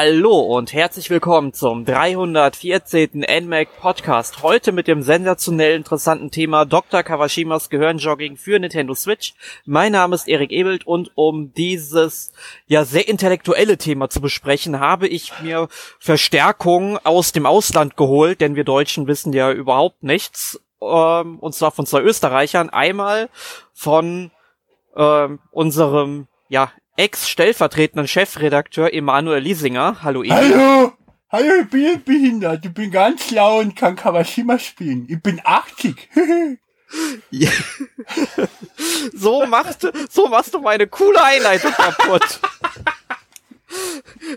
Hallo und herzlich willkommen zum 314. NMAC Podcast. Heute mit dem sensationell interessanten Thema Dr. Kawashimas Gehirnjogging für Nintendo Switch. Mein Name ist Erik Ebelt und um dieses ja sehr intellektuelle Thema zu besprechen, habe ich mir Verstärkung aus dem Ausland geholt, denn wir Deutschen wissen ja überhaupt nichts. Ähm, und zwar von zwei Österreichern. Einmal von ähm, unserem ja ex-stellvertretenden Chefredakteur Emanuel Liesinger. Hallo Emanuel. Hallo! Hallo, ich bin behindert. Ich bin ganz schlau und kann Kawashima spielen. Ich bin 80. ja. so machst du, so machst du meine coole Einleitung kaputt.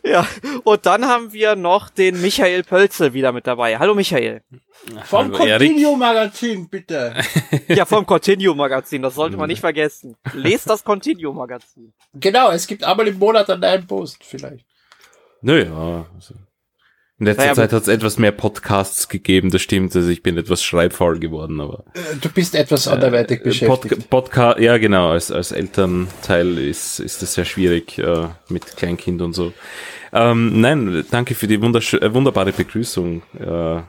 ja, und dann haben wir noch den Michael Pölzel wieder mit dabei. Hallo Michael. Vom Continue Magazin, bitte. ja, vom Continue Magazin, das sollte man nicht vergessen. Lest das Continue Magazin. Genau, es gibt einmal im Monat an einen Post, vielleicht. Nö, ja. Also in letzter naja, Zeit hat es etwas mehr Podcasts gegeben, das stimmt. Also ich bin etwas schreibfaul geworden, aber. Äh, du bist etwas anderweitig äh, beschäftigt. Pod Podcast, ja genau, als, als Elternteil ist, ist es sehr schwierig äh, mit Kleinkind und so. Ähm, nein, danke für die äh, wunderbare Begrüßung. Äh,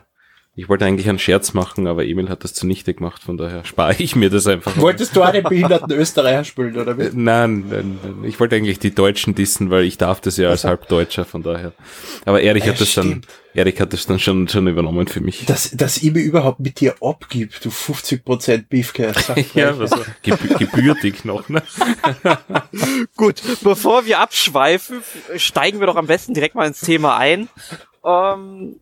ich wollte eigentlich einen Scherz machen, aber Emil hat das zunichte gemacht, von daher spare ich mir das einfach. Wolltest du auch den behinderten Österreicher spielen, oder wie? Nein, nein, nein, ich wollte eigentlich die Deutschen dissen, weil ich darf das ja als Halbdeutscher, von daher. Aber Erich ja, hat das stimmt. dann, Erich hat das dann schon, schon übernommen für mich. Dass, dass ich mir überhaupt mit dir abgibt, du 50% Beefcast. ja, was Gebü gebürtig noch, ne? Gut, bevor wir abschweifen, steigen wir doch am besten direkt mal ins Thema ein. Ähm,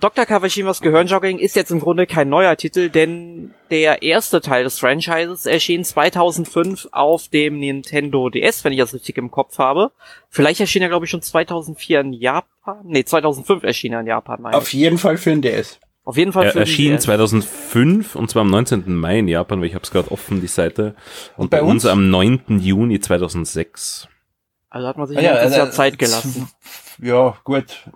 Dr. Kawashimas Gehirnjogging ist jetzt im Grunde kein neuer Titel, denn der erste Teil des Franchises erschien 2005 auf dem Nintendo DS, wenn ich das richtig im Kopf habe. Vielleicht erschien er, glaube ich, schon 2004 in Japan. Nee, 2005 erschien er in Japan. Meine Auf jeden Fall für den DS. Auf jeden Fall für er erschien DS. 2005 und zwar am 19. Mai in Japan, weil ich habe es gerade offen, die Seite. Und, und bei, bei uns? uns am 9. Juni 2006. Also hat man sich ah, ja, also, Jahr Zeit gelassen. Ja, gut.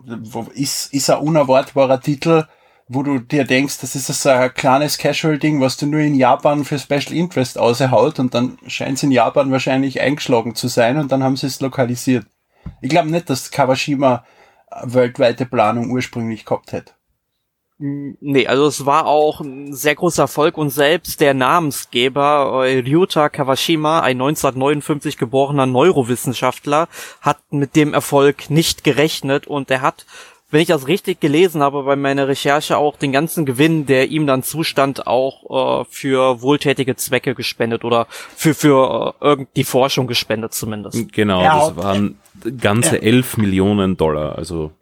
Ist, ist ein unerwartbarer Titel, wo du dir denkst, das ist so ein kleines Casual-Ding, was du nur in Japan für Special Interest aushaut und dann scheint es in Japan wahrscheinlich eingeschlagen zu sein und dann haben sie es lokalisiert. Ich glaube nicht, dass Kawashima weltweite Planung ursprünglich gehabt hätte. Nee, also es war auch ein sehr großer Erfolg und selbst der Namensgeber äh, Ryuta Kawashima, ein 1959 geborener Neurowissenschaftler, hat mit dem Erfolg nicht gerechnet und er hat, wenn ich das richtig gelesen habe bei meiner Recherche, auch den ganzen Gewinn, der ihm dann zustand, auch äh, für wohltätige Zwecke gespendet oder für für äh, irgend Forschung gespendet zumindest. Genau, ja, das waren ganze elf Millionen Dollar, also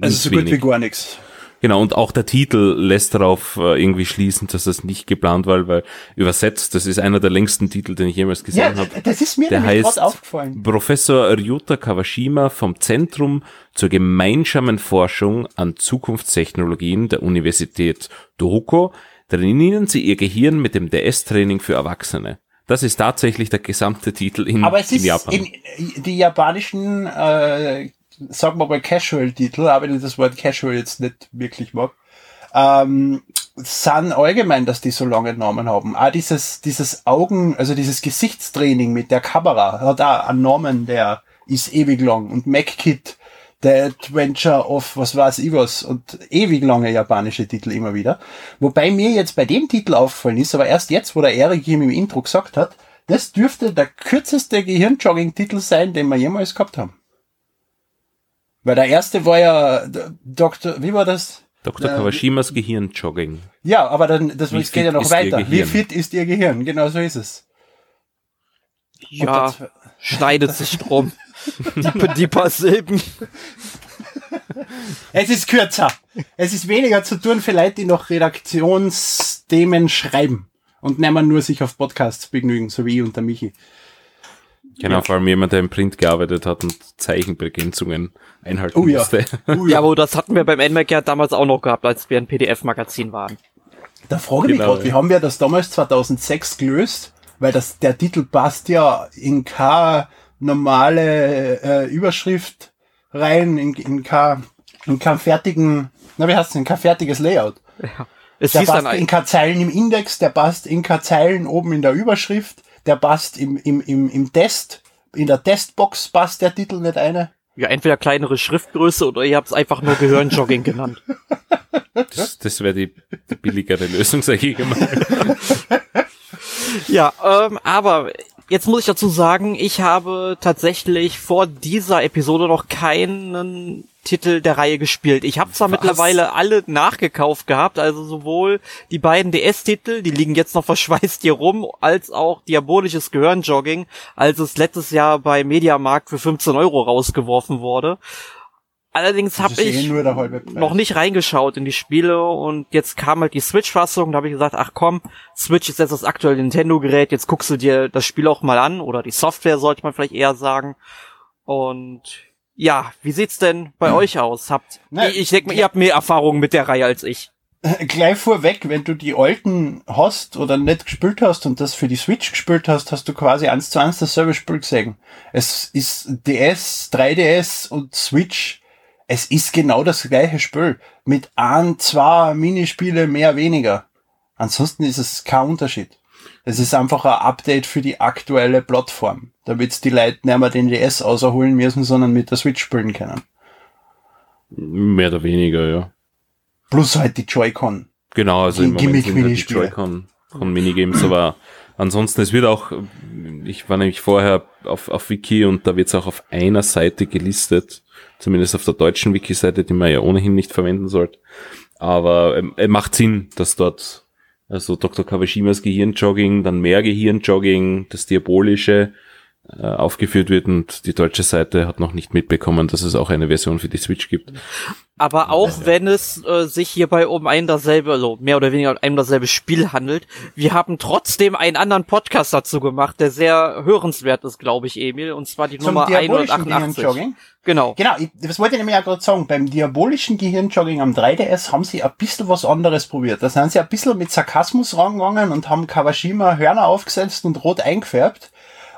also so wenig. gut wie gar nichts. Genau, und auch der Titel lässt darauf äh, irgendwie schließen, dass das nicht geplant war, weil übersetzt, das ist einer der längsten Titel, den ich jemals gesehen ja, habe. Das ist mir der heißt aufgefallen. Professor Ryuta Kawashima vom Zentrum zur gemeinsamen Forschung an Zukunftstechnologien der Universität Tohoku trainieren sie ihr Gehirn mit dem DS-Training für Erwachsene. Das ist tatsächlich der gesamte Titel in, Aber es ist in Japan. In, die japanischen äh, sagen wir mal Casual-Titel, aber wenn ich das Wort Casual jetzt nicht wirklich mag, ähm, sind allgemein, dass die so lange Namen haben. Auch dieses, dieses Augen, also dieses Gesichtstraining mit der Kamera hat auch einen Namen, der ist ewig lang. Und MacKit, The Adventure of was weiß ich was und ewig lange japanische Titel immer wieder. Wobei mir jetzt bei dem Titel auffallen ist, aber erst jetzt, wo der Erik ihm im Intro gesagt hat, das dürfte der kürzeste Gehirnjogging-Titel sein, den wir jemals gehabt haben. Weil der erste war ja Dr. Wie war das? Dr. Kawashimas Gehirnjogging. Ja, aber dann das geht ja noch weiter. Wie fit ist Ihr Gehirn? Genau so ist es. Ja, schneidet sich drum. die, die paar Silben. Es ist kürzer. Es ist weniger zu tun für Leute, die noch Redaktionsthemen schreiben und nicht mehr nur sich auf Podcasts begnügen, so wie ich und der Michi. Genau, ja. vor allem jemand, der im Print gearbeitet hat und Zeichenbegrenzungen einhalten oh, ja. musste. Oh, ja, aber das hatten wir beim NMAC ja damals auch noch gehabt, als wir ein PDF-Magazin waren. Da frage ich genau, mich gerade, wie haben wir das damals 2006 gelöst? Weil das, der Titel passt ja in keine normale äh, Überschrift rein, in, in, kein, in kein fertigen, na wie heißt es, in kein fertiges Layout. Ja. Es der passt in keine Zeilen im Index, der passt in keine Zeilen oben in der Überschrift der passt im, im, im, im Test, in der Testbox passt der Titel nicht eine. Ja, entweder kleinere Schriftgröße oder ihr habt es einfach nur Gehirnjogging genannt. Das, das wäre die, die billigere Lösung, sage ich mal. Ja, ähm, aber jetzt muss ich dazu sagen, ich habe tatsächlich vor dieser Episode noch keinen Titel der Reihe gespielt. Ich habe zwar Was? mittlerweile alle nachgekauft gehabt, also sowohl die beiden DS-Titel, die liegen jetzt noch verschweißt hier rum, als auch Diabolisches Gehirnjogging, als es letztes Jahr bei Mediamarkt für 15 Euro rausgeworfen wurde. Allerdings Das habe ich noch nicht reingeschaut in die Spiele und jetzt kam halt die Switch-Fassung, da habe ich gesagt, ach komm, Switch ist jetzt das aktuelle Nintendo-Gerät, jetzt guckst du dir das Spiel auch mal an oder die Software sollte man vielleicht eher sagen. Und ja, wie sieht's denn bei euch aus? Habt Na, ich, ich denke mal, ihr habt mehr Erfahrung mit der Reihe als ich. Gleich vorweg, wenn du die alten hast oder nicht gespielt hast und das für die Switch gespielt hast, hast du quasi eins zu eins dasselbe Spiel gesehen. Es ist DS, 3DS und Switch. Es ist genau das gleiche Spiel. Mit ein, zwei Minispiele mehr, weniger. Ansonsten ist es kein Unterschied. Es ist einfach ein Update für die aktuelle Plattform, damit die Leute nicht mehr den DS auserholen müssen, sondern mit der Switch spielen können. Mehr oder weniger, ja. Plus halt die Joy-Con. Genau, also Die im Moment sind halt die. Joy-Con von Minigames, aber ansonsten, es wird auch, ich war nämlich vorher auf, auf Wiki und da wird es auch auf einer Seite gelistet, zumindest auf der deutschen Wiki-Seite, die man ja ohnehin nicht verwenden sollte. Aber ähm, es macht Sinn, dass dort also Dr. Kawashimas Gehirnjogging, dann mehr Gehirnjogging, das Diabolische äh, aufgeführt wird und die deutsche Seite hat noch nicht mitbekommen, dass es auch eine Version für die Switch gibt. Aber auch wenn es äh, sich hierbei um ein dasselbe, also mehr oder weniger um ein dasselbe Spiel handelt, wir haben trotzdem einen anderen Podcast dazu gemacht, der sehr hörenswert ist, glaube ich, Emil, und zwar die Zum Nummer diabolischen 188. Gehirnjogging? Genau. Genau, ich, das wollte ich nämlich auch gerade sagen. Beim diabolischen Gehirnjogging am 3DS haben sie ein bisschen was anderes probiert. Da sind sie ein bisschen mit Sarkasmus rangegangen und haben Kawashima Hörner aufgesetzt und rot eingefärbt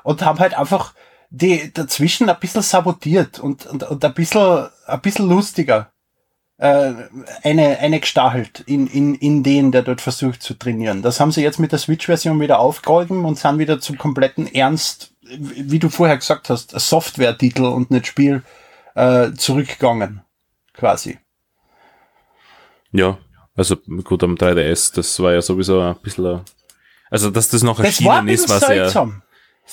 und haben halt einfach die dazwischen ein bisschen sabotiert und, und, und ein bisschen, ein bisschen lustiger äh, eine, eine gestachelt in, in, in den, der dort versucht zu trainieren. Das haben sie jetzt mit der Switch-Version wieder aufgeräumt und sind wieder zum kompletten Ernst, wie du vorher gesagt hast, Software-Titel und nicht Spiel äh, zurückgegangen. Quasi. Ja, also gut am 3DS, das war ja sowieso ein bisschen, also dass das noch Das erschienen ist, bisschen war sehr, seltsam.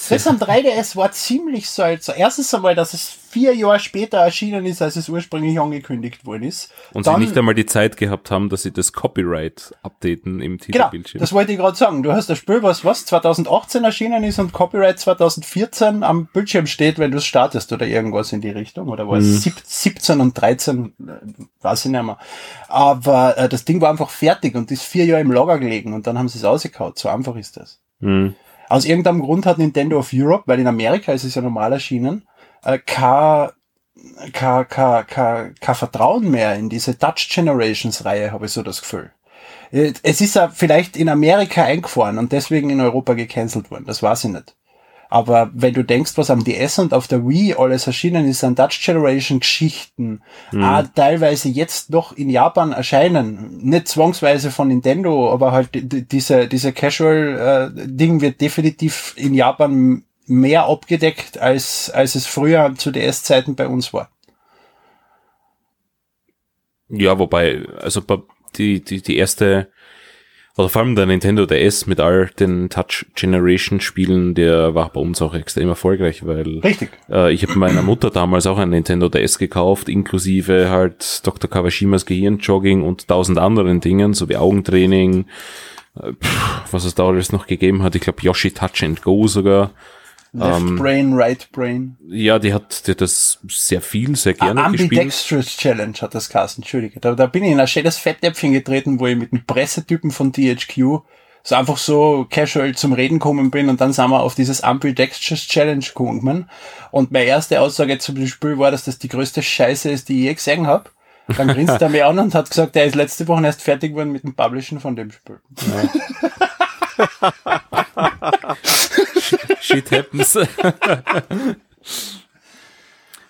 Das am 3DS war ziemlich seltsam. Erstens einmal, dass es vier Jahre später erschienen ist, als es ursprünglich angekündigt worden ist. und sie Dann- nicht einmal die Zeit gehabt haben, dass sie das Copyright updaten im Genau, Titelbildschirm. das wollte ich gerade sagen. Du hast das Spiel, was, was 2018 erschienen ist und Copyright 2014 am Bildschirm steht, wenn du es startest oder irgendwas in die Richtung. Oder war es sieb- 17 und 13, äh, weiß ich nicht mehr. Aber äh, das Ding war einfach fertig und ist vier Jahre im Lager gelegen und dann haben sie es rausgehauen. So einfach ist das. Hm. Aus irgendeinem Grund hat Nintendo of Europe, weil in Amerika ist es ja normal erschienen, äh, kein, kein, kein, kein, kein Vertrauen mehr in diese Touch Generations Reihe, habe ich so das Gefühl. Äh, Es ist ja vielleicht in Amerika eingefahren und deswegen in Europa gecancelt worden, das weiß ich nicht. Aber wenn du denkst, was am DS und auf der Wii alles erschienen ist an Touch Generation Geschichten, ah, teilweise jetzt noch in Japan erscheinen, nicht zwangsweise von Nintendo, aber halt die- die- diese, diese Casual äh, Ding wird definitiv in Japan mehr abgedeckt, als, als es früher zu DS-Zeiten bei uns war. Ja, wobei, also die, die, die erste, oder vor allem der Nintendo DS mit all den Touch Generation Spielen, der war bei uns auch extrem erfolgreich, weil Richtig. äh, ich habe meiner Mutter damals auch ein Nintendo DS gekauft, inklusive halt Dr. Kawashimas Gehirnjogging und tausend anderen Dingen, so wie Augentraining, äh, pff, was es da alles noch gegeben hat. Ich glaube Yoshi Touch and Go sogar. Left Ähm, Brain, Right Brain. Ja, die hat, die hat das sehr viel, sehr Ah, gerne gespielt. Ambidextrous Challenge hat das Carsten, Entschuldige. Da, da bin ich in ein schönes Fettnäpfchen getreten, wo ich mit einem Pressetypen von DHQ so einfach so casual zum Reden gekommen bin und dann sind wir auf dieses Ambidextrous Challenge gekommen. Und meine erste Aussage zu dem Spiel war, dass das die größte Scheiße ist, die ich je gesehen habe. Dann grinst er mich an und hat gesagt, er ist letzte Woche erst fertig geworden mit dem Publishen von dem Spiel. Shit happens.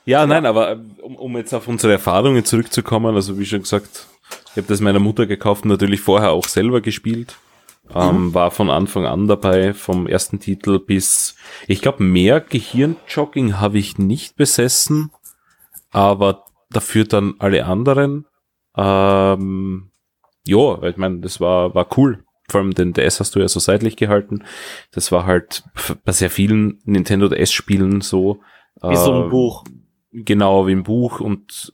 ja, nein, aber ähm, um, um jetzt auf unsere Erfahrungen zurückzukommen, also wie schon gesagt, ich habe das meiner Mutter gekauft und natürlich vorher auch selber gespielt. Ähm, war von Anfang an dabei, vom ersten Titel bis, ich glaube, mehr Gehirnjogging habe ich nicht besessen aber dafür dann alle anderen. Ähm, ja, ich meine, das war, war cool. Vor allem den DS hast du ja so seitlich gehalten. Das war halt bei sehr vielen Nintendo DS-Spielen so. Wie so ein äh, Buch. Genau, wie im Buch und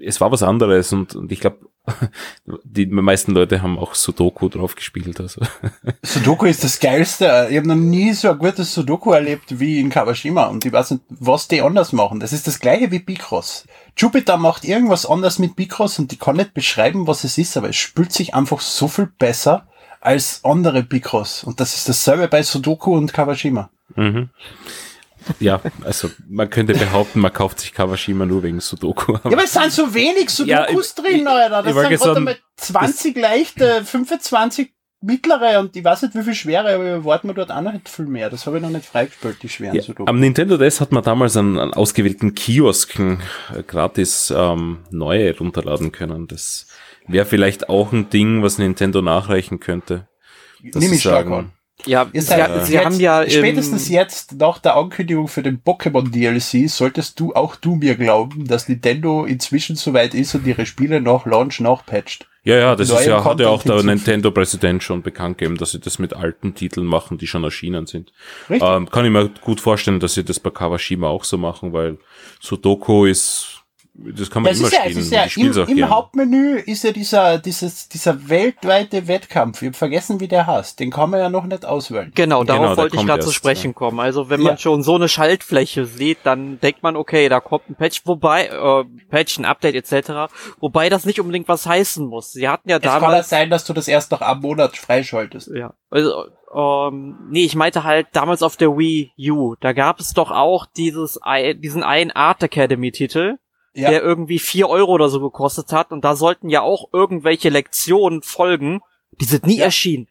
es war was anderes und, und ich glaube, die meisten Leute haben auch Sudoku drauf gespielt. Also. Sudoku ist das Geilste. Ich habe noch nie so ein gutes Sudoku erlebt wie in Kawashima und ich weiß nicht, was die anders machen. Das ist das gleiche wie Bicross. Jupiter macht irgendwas anders mit Bicross und die kann nicht beschreiben, was es ist, aber es spült sich einfach so viel besser als andere Bicross. Und das ist dasselbe bei Sudoku und Kawashima. Mhm. Ja, also man könnte behaupten, man kauft sich Kawashima nur wegen Sudoku. Ja, aber es sind so wenig Sudokus Ja, ich- drin, Alter. Das sind gerade einmal 20 leichte, 25 mittlere und ich weiß nicht, wie viel schwere, aber erwarten wir dort auch noch nicht viel mehr. Das habe ich noch nicht freigespielt, die schweren Ja, Sudoku. am Nintendo DS hat man damals an, an ausgewählten Kiosken äh, gratis ähm, neue runterladen können. Das wäre vielleicht auch ein Ding, was Nintendo nachreichen könnte. sie ich stark sagen, an. Ja, Ihr sie, seid sie jetzt, haben ja spätestens jetzt nach der Ankündigung für den Pokémon DLC solltest du auch du mir glauben, dass Nintendo inzwischen soweit ist und ihre Spiele nach Launch nachpatcht. Ja, ja, das ist ja, hat ja auch der. Nintendo-Präsident schon bekannt gegeben, dass sie das mit alten Titeln machen, die schon erschienen sind. Richtig? Ähm, kann ich mir gut vorstellen, dass sie das bei Kawashima auch so machen, weil Sudoku ist, das kann man Das immer ist ja, spielen. ist ja ich spiel's im, auch im gern. Hauptmenü ist ja dieser, dieses, dieser weltweite Wettkampf. Ich habe vergessen, wie der heißt. Den kann man ja noch nicht auswählen. Genau, darauf Genau, wollte ich gerade zu sprechen ja. kommen. Also wenn Ja. man schon so eine Schaltfläche sieht, dann denkt man, okay, da kommt ein Patch, wobei, äh, Patch, ein Update etc., wobei das nicht unbedingt was heißen muss. Sie hatten ja Es kann ja damals... sein, dass du das erst nach einem Monat freischaltest. Ja, also, ähm, nee, ich meinte halt damals auf der Wii U, da gab es doch auch dieses, diesen einen Art Academy Titel, Ja. der irgendwie vier Euro oder so gekostet hat und da sollten ja auch irgendwelche Lektionen folgen, die sind nie Ja. erschienen.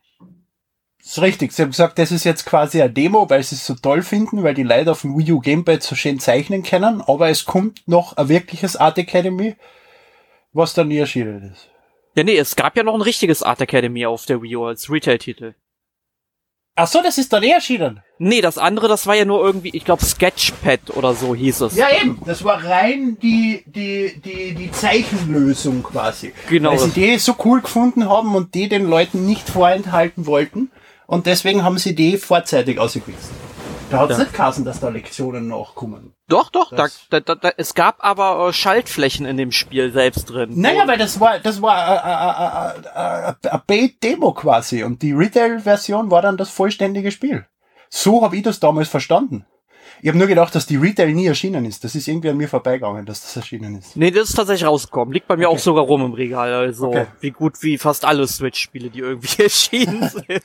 ist richtig. Sie haben gesagt, das ist jetzt quasi eine Demo, weil sie es so toll finden, weil die Leute auf dem Wii U Gamepad so schön zeichnen können. Aber es kommt noch ein wirkliches Art Academy, was dann nie erschienen ist. Ja, nee, es gab ja noch ein richtiges Art Academy auf der Wii U als Retail-Titel. Ach so, das ist dann eh erschienen. Nee, das andere, das war ja nur irgendwie, ich glaube, Sketchpad oder so hieß es. Ja, eben. Das war rein die, die, die, die Zeichenlösung quasi. Genau. Weil sie die so cool gefunden haben und die den Leuten nicht vorenthalten wollten. Und deswegen haben sie die vorzeitig ausgewiesen. Da hat es Ja. nicht geheißen, dass da Lektionen nachkommen. Doch, doch, da, da, da, es gab aber äh, Schaltflächen in dem Spiel selbst drin. Naja, weil das war, das war äh, eine Paid-Demo quasi und die Retail-Version war dann das vollständige Spiel. So habe ich das damals verstanden. Ich habe nur gedacht, dass die Retail nie erschienen ist. Das ist irgendwie an mir vorbeigegangen, dass das erschienen ist. Nee, das ist tatsächlich rausgekommen. Liegt bei mir Okay. auch sogar rum im Regal. Also Okay. wie gut wie fast alle Switch-Spiele, die irgendwie erschienen sind.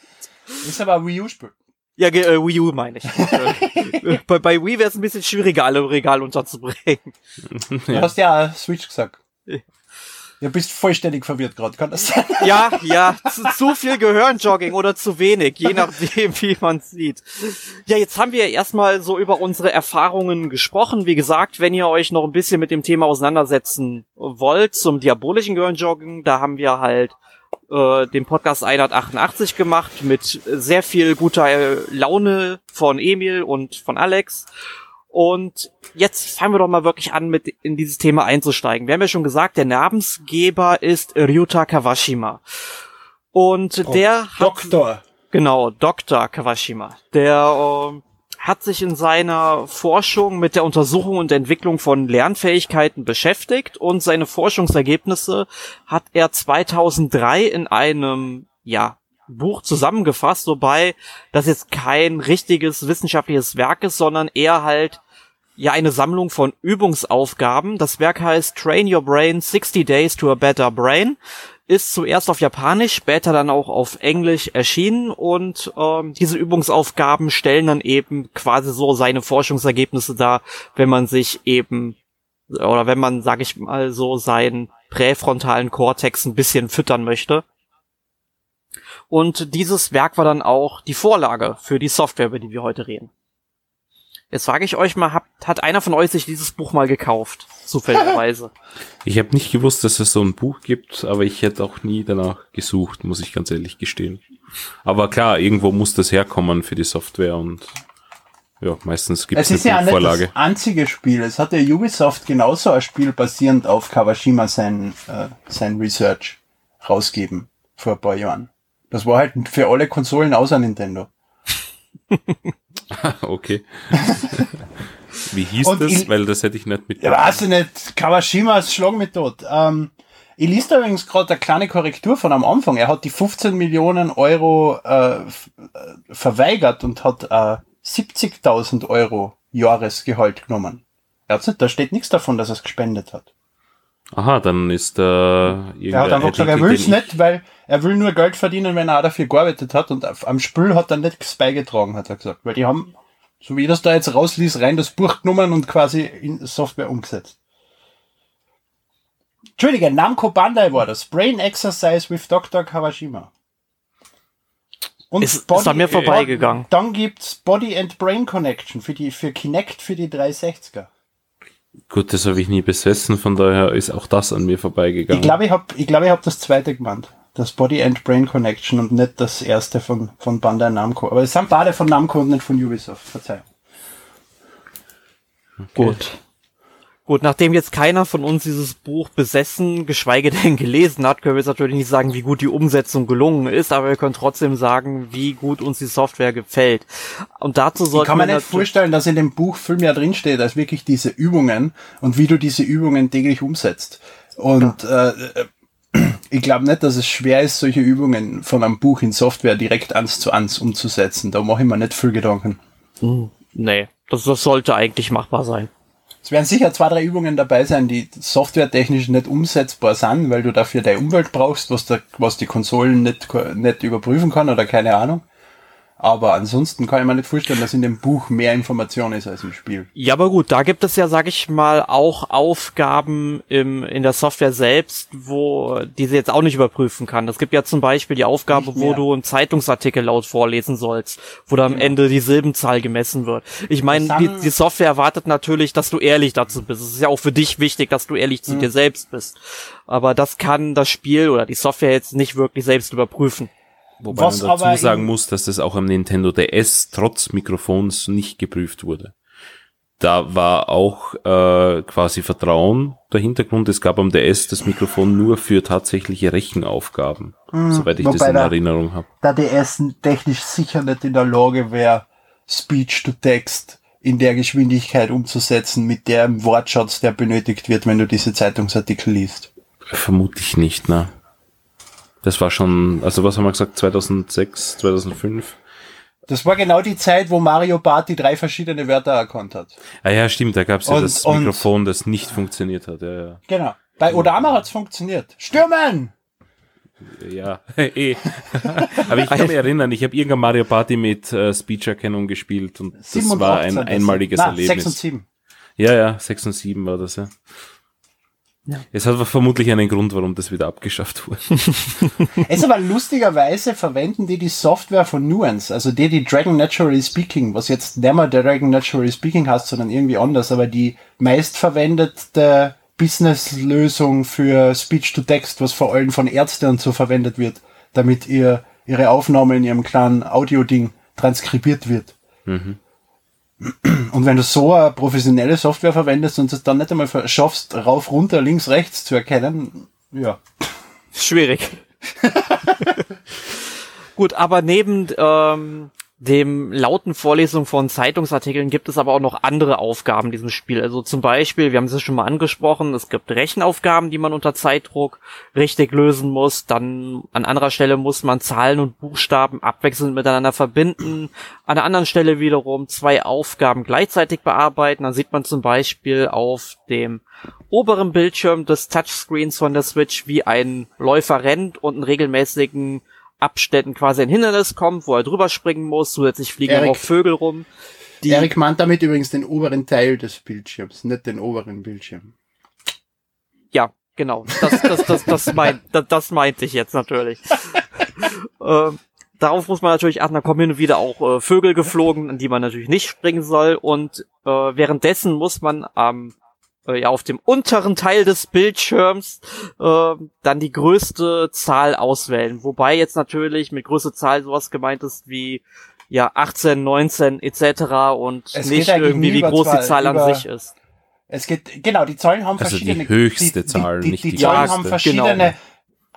Ist aber ein Wii U-Spiel. Ja, äh, Wii U meine ich. Bei, bei Wii wäre es ein bisschen schwieriger, alle im Regal unterzubringen. Du hast ja Switch gesagt. Du bist vollständig verwirrt gerade, kann das sein? Ja, ja, zu, zu viel Gehirnjogging oder zu wenig, je nachdem, wie man sieht. Ja, jetzt haben wir erstmal so über unsere Erfahrungen gesprochen. Wie gesagt, wenn ihr euch noch ein bisschen mit dem Thema auseinandersetzen wollt zum diabolischen Gehirnjogging, da haben wir halt äh, den Podcast 188 gemacht mit sehr viel guter Laune von Emil und von Alex. Und jetzt fangen wir doch mal wirklich an, mit in dieses Thema einzusteigen. Wir haben ja schon gesagt, der Namensgeber ist Ryuta Kawashima. Und der hat, Doktor. genau, Dr. Kawashima, der ähm, hat sich in seiner Forschung mit der Untersuchung und Entwicklung von Lernfähigkeiten beschäftigt und seine Forschungsergebnisse hat er 2003 in einem, ja, Buch zusammengefasst, wobei das jetzt kein richtiges wissenschaftliches Werk ist, sondern eher halt ja eine Sammlung von Übungsaufgaben. Das Werk heißt Train Your Brain 60 Days to a Better Brain. Ist zuerst auf Japanisch, später dann auch auf Englisch erschienen und ähm, diese Übungsaufgaben stellen dann eben quasi so seine Forschungsergebnisse dar, wenn man sich eben oder wenn man, sag ich mal so, seinen präfrontalen Kortex ein bisschen füttern möchte. Und dieses Werk war dann auch die Vorlage für die Software, über die wir heute reden. Jetzt frage ich euch mal, hat, hat einer von euch sich dieses Buch mal gekauft? Zufälligerweise. Ich habe nicht gewusst, dass es so ein Buch gibt, aber ich hätte auch nie danach gesucht, muss ich ganz ehrlich gestehen. Aber klar, irgendwo muss das herkommen für die Software und ja, meistens gibt Es es ist ja eine auch nicht das einzige Spiel. Es hat ja Ubisoft genauso ein Spiel basierend auf Kawashima sein, äh, sein Research rausgeben vor ein paar Jahren. Das war halt für alle Konsolen außer Nintendo. okay. Wie hieß Und das? Weil das hätte ich nicht mit. Ja, weiß ich nicht. Kawashimas Schlag mit tot. Ähm, ich liest übrigens gerade eine kleine Korrektur von am Anfang. Er hat die 15 Millionen Euro äh, äh, verweigert und hat äh, 70.000 Euro Jahresgehalt genommen. Er hat's nicht, da steht nichts davon, dass er es gespendet hat. Aha, dann ist äh, irgendein Er hat einfach gesagt, er den ich- nicht, weil er will nur Geld verdienen, wenn er auch dafür gearbeitet hat und am Spiel hat er nichts beigetragen, hat er gesagt. Weil die haben, so wie ich das da jetzt rausließ, rein das Buch genommen und quasi in Software umgesetzt. Entschuldige, Namco Bandai war das. Brain Exercise with Dr. Kawashima. Und Ist- ist an mir vorbeigegangen. Dann gibt's Body and Brain Connection für die, für Kinect für die 360er. Gut, das habe ich nie besessen, von daher ist auch das an mir vorbeigegangen. Ich glaube, ich habe ich glaube, ich hab das zweite gemeint. Das Body and Brain Connection und nicht das erste von, von Bandai Namco. Aber es sind beide von Namco und nicht von Ubisoft. Verzeihung. Gut. Gut, nachdem jetzt keiner von uns dieses Buch besessen, geschweige denn gelesen hat, können wir jetzt natürlich nicht sagen, wie gut die Umsetzung gelungen ist, aber wir können trotzdem sagen, wie gut uns die Software gefällt. Und dazu Ich sollten kann mir wir nicht vorstellen, dass in dem Buch viel mehr drinsteht, als wirklich diese Übungen und wie du diese Übungen täglich umsetzt. Und äh, äh, ich glaube nicht, dass es schwer ist, solche Übungen von einem Buch in Software direkt eins zu eins umzusetzen. Da mache ich mir nicht viel Gedanken. Nee, das, das sollte eigentlich machbar sein. Es werden sicher zwei, drei Übungen dabei sein, die softwaretechnisch nicht umsetzbar sind, weil du dafür deine Umwelt brauchst, was, der, was die Konsolen nicht, nicht überprüfen kann oder keine Ahnung. Aber ansonsten kann ich mir nicht vorstellen, dass in dem Buch mehr Information ist als im Spiel. Ja, aber gut, da gibt es ja, sag ich mal, auch Aufgaben im, in der Software selbst, wo die sie jetzt auch nicht überprüfen kann. Es gibt ja zum Beispiel die Aufgabe, wo du einen Zeitungsartikel laut vorlesen sollst, wo da am Genau. Ende die Silbenzahl gemessen wird. Ich meine, die, die Software erwartet natürlich, dass du ehrlich dazu bist. Es ist ja auch für dich wichtig, dass du ehrlich zu Mhm. dir selbst bist. Aber das kann das Spiel oder die Software jetzt nicht wirklich selbst überprüfen. Wobei Was man dazu sagen muss, dass das auch am Nintendo DS trotz Mikrofons nicht geprüft wurde. Da war auch äh, quasi Vertrauen der Hintergrund. Es gab am DS das Mikrofon nur für tatsächliche Rechenaufgaben, soweit ich das in da- Erinnerung habe. Da DS technisch sicher nicht in der Lage wäre, Speech to Text in der Geschwindigkeit umzusetzen, mit dem Wortschatz, der benötigt wird, wenn du diese Zeitungsartikel liest. Vermutlich nicht, ne? Das war schon, also was haben wir gesagt, 2006, 2005? Das war genau die Zeit, wo Mario die drei verschiedene Wörter erkannt hat. Ah ja, stimmt, da gab es ja Und- das und- Mikrofon, das nicht funktioniert hat. Ja, Genau. Bei Odama hat's funktioniert. Stürmen! ja. ja. eh. Aber ich kann mich erinnern, ich habe irgendein Mario Party mit äh, Speech-Erkennung gespielt und das 7 und war 18 ein einmaliges Erlebnis. 6 und 7. Ja, ja, 6 und 7 war das, ja. Ja. Es hat aber vermutlich einen Grund, warum das wieder abgeschafft wurde. Es aber lustigerweise verwenden die die Software von Nuance, also die, die Dragon Naturally Speaking, was jetzt nicht mehr Dragon Naturally Speaking heißt, sondern irgendwie anders, aber die meistverwendete Business-Lösung für Speech-to-Text, was vor allem von Ärzten und so verwendet wird, damit ihr, ihre Aufnahme in ihrem kleinen Audio-Ding transkribiert wird. Und wenn du so eine professionelle Software verwendest und es dann nicht einmal schaffst, rauf, runter, links, rechts zu erkennen, ja. Schwierig. Gut, aber neben ähm, dem lauten Vorlesung von Zeitungsartikeln gibt es aber auch noch andere Aufgaben in diesem Spiel. Also zum Beispiel, wir haben es schon mal angesprochen, es gibt Rechenaufgaben, die man unter Zeitdruck richtig lösen muss. Dann an anderer Stelle muss man Zahlen und Buchstaben abwechselnd miteinander verbinden. An der anderen Stelle wiederum zwei Aufgaben gleichzeitig bearbeiten. Dann sieht man zum Beispiel auf dem oberen Bildschirm des Touchscreens von der Switch, wie ein Läufer rennt und in regelmäßigen Abständen quasi ein Hindernis kommt, wo er drüber springen muss. Zusätzlich fliegen Erik. auch Vögel rum. Die, Erik meint damit übrigens den oberen Teil des Bildschirms, nicht den oberen Bildschirm. Ja, genau. Das, das, das, das, meint, das, das meinte ich jetzt natürlich. ähm, darauf muss man natürlich achten, da kommen hin und wieder auch äh, Vögel geflogen, an die man natürlich nicht springen soll. Und äh, währenddessen muss man am äh, ja, auf dem unteren Teil des Bildschirms äh, dann die größte Zahl auswählen. Wobei jetzt natürlich mit größte Zahl sowas gemeint ist wie ja 18, 19 etc. und Es nicht irgendwie wie groß die Zahl an sich ist. Es geht, genau, die Zahlen haben Also die verschiedene. höchste die, Zahl, die, nicht die, die Zahlen haben verschiedene Genau.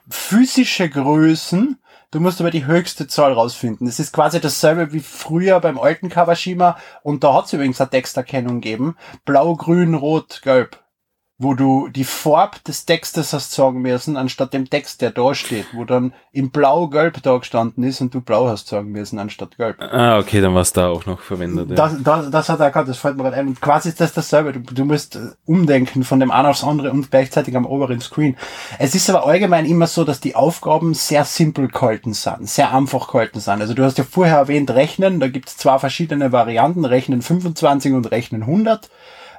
physische Größen. Du musst aber die höchste Zahl rausfinden. Das ist quasi dasselbe wie früher beim alten Kawashima. Und da hat es übrigens eine Texterkennung gegeben. Blau, grün, rot, gelb. Wo du die Farbe des Textes hast sagen müssen, anstatt dem Text, der da steht. Wo dann in blau-gelb da gestanden ist und du blau hast sagen müssen, anstatt gelb. Ah, okay, dann war es da auch noch verwendet. Ja. Das, das, das hat er gehabt, das fällt mir gerade ein. Und quasi ist das dasselbe. Du, du musst äh, umdenken von dem einen aufs andere und gleichzeitig am oberen Screen. Es ist aber allgemein immer so, dass die Aufgaben sehr simpel gehalten sind, sehr einfach gehalten sind. Also du hast ja vorher erwähnt, Rechnen, da gibt es zwei verschiedene Varianten, Rechnen 25 und Rechnen 100.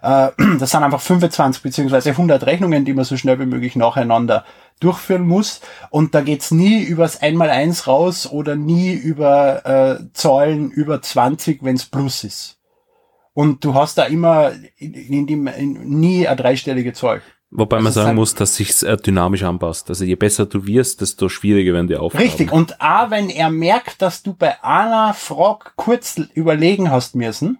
Äh, Das sind einfach 25 beziehungsweise 100 Rechnungen, die man so schnell wie möglich nacheinander durchführen muss. Und da geht's nie übers Einmaleins raus oder nie über äh, Zahlen über 20, wenn's plus ist. Und du hast da immer in, in in, nie eine dreistellige Zahl. Wobei man Also es sagen sind- muss, dass sich äh, dynamisch anpasst. Also je besser du wirst, desto schwieriger werden die Aufgaben. Richtig. Und auch wenn er merkt, dass du bei einer Frage kurz überlegen hast müssen,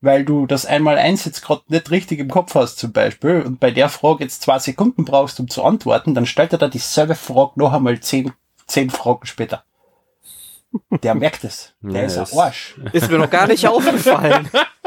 weil du das einmal eins jetzt gerade nicht richtig im Kopf hast zum Beispiel und bei der Frage jetzt zwei Sekunden brauchst, um zu antworten, dann stellt er da dieselbe Frage noch einmal zehn, zehn Fragen später. Der merkt es. Der Ja, ist ein es- Arsch. Ist mir noch gar nicht aufgefallen.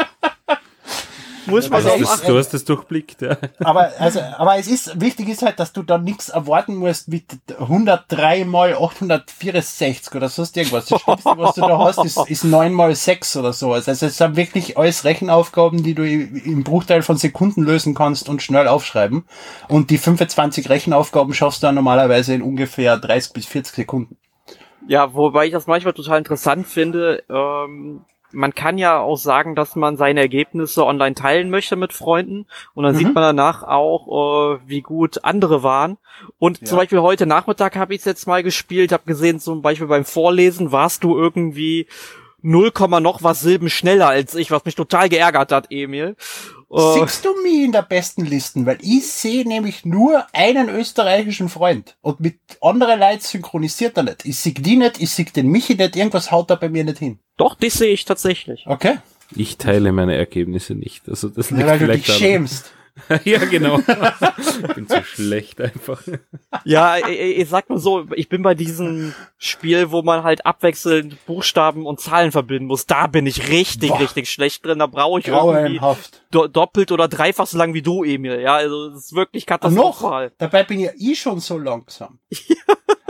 Muss man Also das, du hast es durchblickt, ja. Aber, also, aber es ist, wichtig ist halt, dass du dann nichts erwarten musst wie 103 mal 864 oder sonst irgendwas. Das Schlimmste, was du da hast, ist, ist 9 mal 6 oder so. Also es sind wirklich alles Rechenaufgaben, die du im Bruchteil von Sekunden lösen kannst und schnell aufschreiben. Und die 25 Rechenaufgaben schaffst du dann normalerweise in ungefähr 30 bis 40 Sekunden. Ja, wobei ich das manchmal total interessant finde. Ähm, man kann ja auch sagen, dass man seine Ergebnisse online teilen möchte mit Freunden und dann Mhm. sieht man danach auch, äh, wie gut andere waren. Und Ja. zum Beispiel heute Nachmittag habe ich es jetzt mal gespielt, habe gesehen, zum Beispiel beim Vorlesen warst du irgendwie 0, noch was Silben schneller als ich, was mich total geärgert hat, Emil. Äh, Siehst du mich in der besten Listen? Weil ich sehe nämlich nur einen österreichischen Freund. Und mit anderen Leuten synchronisiert er nicht. Ich sehe die nicht, ich sehe den Michi nicht, irgendwas haut da bei mir nicht hin. doch, das sehe ich tatsächlich. Okay? Ich teile meine Ergebnisse nicht. Also das liegt Ja, weil du dich daran. schämst. ja, genau. ich bin zu schlecht einfach. Ja, ich, ich sag mal so, ich bin bei diesem Spiel, wo man halt abwechselnd Buchstaben und Zahlen verbinden muss, da bin ich richtig, Boah. richtig schlecht drin. Da brauche ich irgendwie Grauenhaft. do doppelt oder dreifach so lang wie du, Emil. Ja, also das ist wirklich katastrophal. noch, dabei bin ja ich schon so langsam.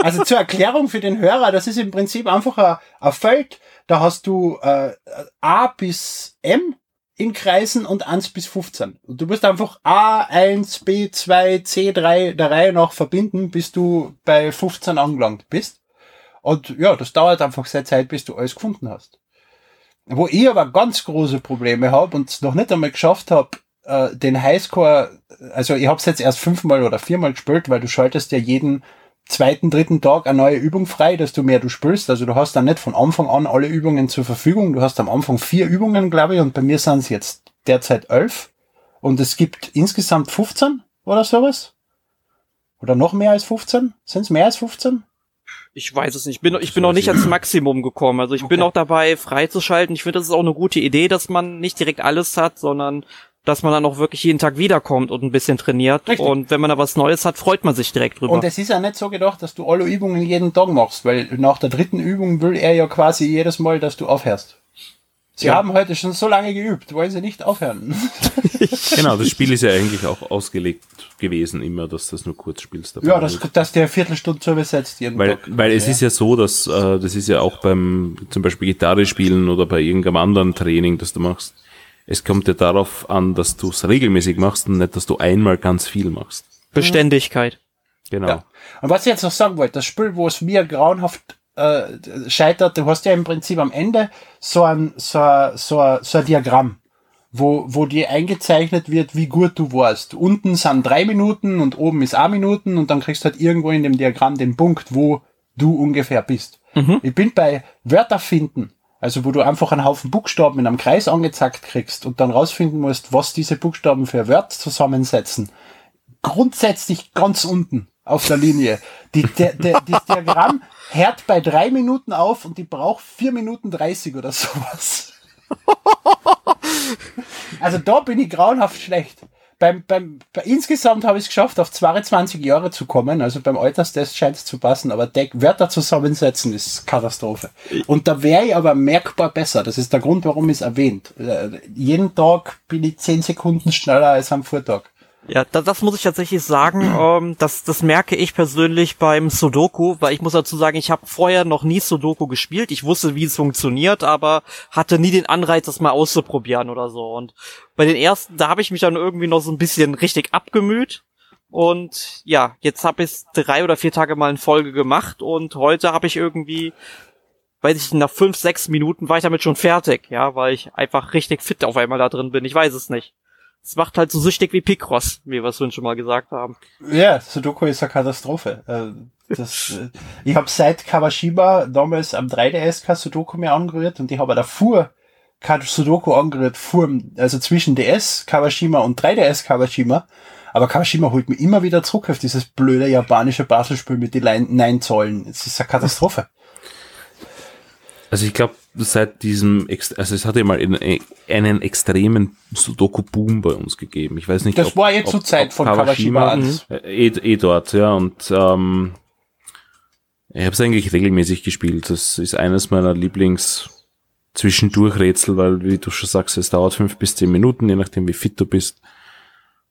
Also zur Erklärung für den Hörer, das ist im Prinzip einfach ein, ein Feld, da hast du äh, A bis M in Kreisen und 1 bis 15. Und du musst einfach A1, B2, C3 der Reihe nach verbinden, bis du bei 15 angelangt bist. Und ja, das dauert einfach sehr Zeit, bis du alles gefunden hast. Wo ich aber ganz große Probleme habe und es noch nicht einmal geschafft habe, äh, den Highscore, also ich habe es jetzt erst fünfmal oder viermal gespielt, weil du schaltest ja jeden zweiten, dritten Tag eine neue Übung frei, desto mehr du spielst. Also du hast dann nicht von Anfang an alle Übungen zur Verfügung. Du hast am Anfang vier Übungen, glaube ich, und bei mir sind es jetzt derzeit elf. Und es gibt insgesamt 15 oder sowas. Oder noch mehr als 15? Sind es mehr als 15? Ich weiß es nicht. Ich bin, ich bin noch nicht ich ans Maximum gekommen. Also ich bin Okay. noch dabei, freizuschalten. Ich finde, das ist auch eine gute Idee, dass man nicht direkt alles hat, sondern dass man dann auch wirklich jeden Tag wiederkommt und ein bisschen trainiert. Richtig. Und wenn man da was Neues hat, freut man sich direkt drüber. Und es ist ja nicht so gedacht, dass du alle Übungen jeden Tag machst, weil nach der dritten Übung will er ja quasi jedes Mal, dass du aufhörst. Sie Ja. haben heute schon so lange geübt, wollen sie nicht aufhören. Genau, das Spiel ist ja eigentlich auch ausgelegt gewesen immer, dass du das nur kurz spielst. ja, dass, dass der Viertelstunde zu übersetzt jeden Weil, Tag. weil es ist ja so, dass äh, das ist ja auch beim zum Beispiel Gitarre spielen oder bei irgendeinem anderen Training, das du machst. Es kommt ja darauf an, dass du es regelmäßig machst und nicht, dass du einmal ganz viel machst. Beständigkeit. Genau. Ja. Und was ich jetzt noch sagen wollte, das Spiel, wo es mir grauenhaft äh, scheitert, du hast ja im Prinzip am Ende so ein, so ein, so ein, so ein Diagramm, wo, wo dir eingezeichnet wird, wie gut du warst. Unten sind drei Minuten und oben ist eine Minuten und dann kriegst du halt irgendwo in dem Diagramm den Punkt, wo du ungefähr bist. Ich bin bei Wörter finden, also wo du einfach einen Haufen Buchstaben in einem Kreis angezeigt kriegst und dann rausfinden musst, was diese Buchstaben für Wörter zusammensetzen grundsätzlich ganz unten. auf der Linie. Die, der, der, das Diagramm hört bei drei Minuten auf und die braucht vier Minuten dreißig oder sowas. also da bin ich grauenhaft schlecht. Beim, beim, bei, insgesamt habe ich es geschafft, auf 22 Jahre zu kommen. Also beim Alterstest scheint es zu passen, aber Deck, Wörter zusammensetzen ist Katastrophe. Und da wäre ich aber merkbar besser. Das ist der Grund, warum ich es erwähnt. Äh, jeden Tag bin ich 10 Sekunden schneller als am Vortag. Ja, das, das muss ich tatsächlich sagen. Ähm, das, das merke ich persönlich beim Sudoku, weil ich muss dazu sagen, ich habe vorher noch nie Sudoku gespielt. Ich wusste, wie es funktioniert, aber hatte nie den Anreiz, das mal auszuprobieren oder so. Und bei den ersten, da habe ich mich dann irgendwie noch so ein bisschen richtig abgemüht. Und ja, jetzt habe ich drei oder vier Tage mal in Folge gemacht und heute habe ich irgendwie, weiß ich, nach fünf, sechs Minuten war ich damit schon fertig, ja, weil ich einfach richtig fit auf einmal da drin bin. Ich weiß es nicht. Es macht halt so süchtig wie Picross, wie wir es schon mal gesagt haben. Ja, Sudoku ist eine Katastrophe. Äh, das, äh, ich habe seit Kawashima damals am 3DS kein Sudoku mehr angerührt und ich habe davor kein Sudoku angerührt, vor, also zwischen DS Kawashima und 3DS Kawashima. Aber Kawashima holt mich immer wieder zurück auf dieses blöde japanische Baselspiel mit den Nein-Zollen. Es ist eine Katastrophe. Also ich glaube, seit diesem, also es hat ja mal einen, einen extremen Sudoku-Boom bei uns gegeben. Ich weiß nicht, Das ob, war jetzt zur Zeit von Kawashima. Kawashima eh, eh dort, ja. Und ähm, ich habe es eigentlich regelmäßig gespielt. Das ist eines meiner Lieblings- Zwischendurchrätsel, weil, wie du schon sagst, es dauert fünf bis zehn Minuten, je nachdem, wie fit du bist.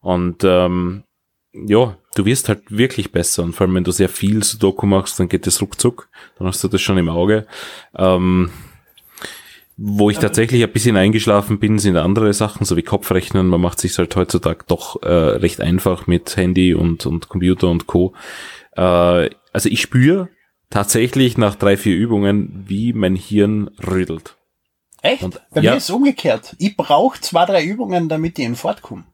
Und ähm, ja, du wirst halt wirklich besser. Und vor allem, wenn du sehr viel Sudoku machst, dann geht es ruckzuck. Dann hast du das schon im Auge. Ähm, wo ich tatsächlich ein bisschen eingeschlafen bin, sind andere Sachen, so wie Kopfrechnen. Man macht sich halt heutzutage doch äh, recht einfach mit Handy und, und Computer und Co. Äh, also ich spüre tatsächlich nach drei, vier Übungen, wie mein Hirn rüttelt. Echt? Und, Bei ja. mir ist es umgekehrt. Ich brauche zwei, drei Übungen, damit ich in Fahrt komme.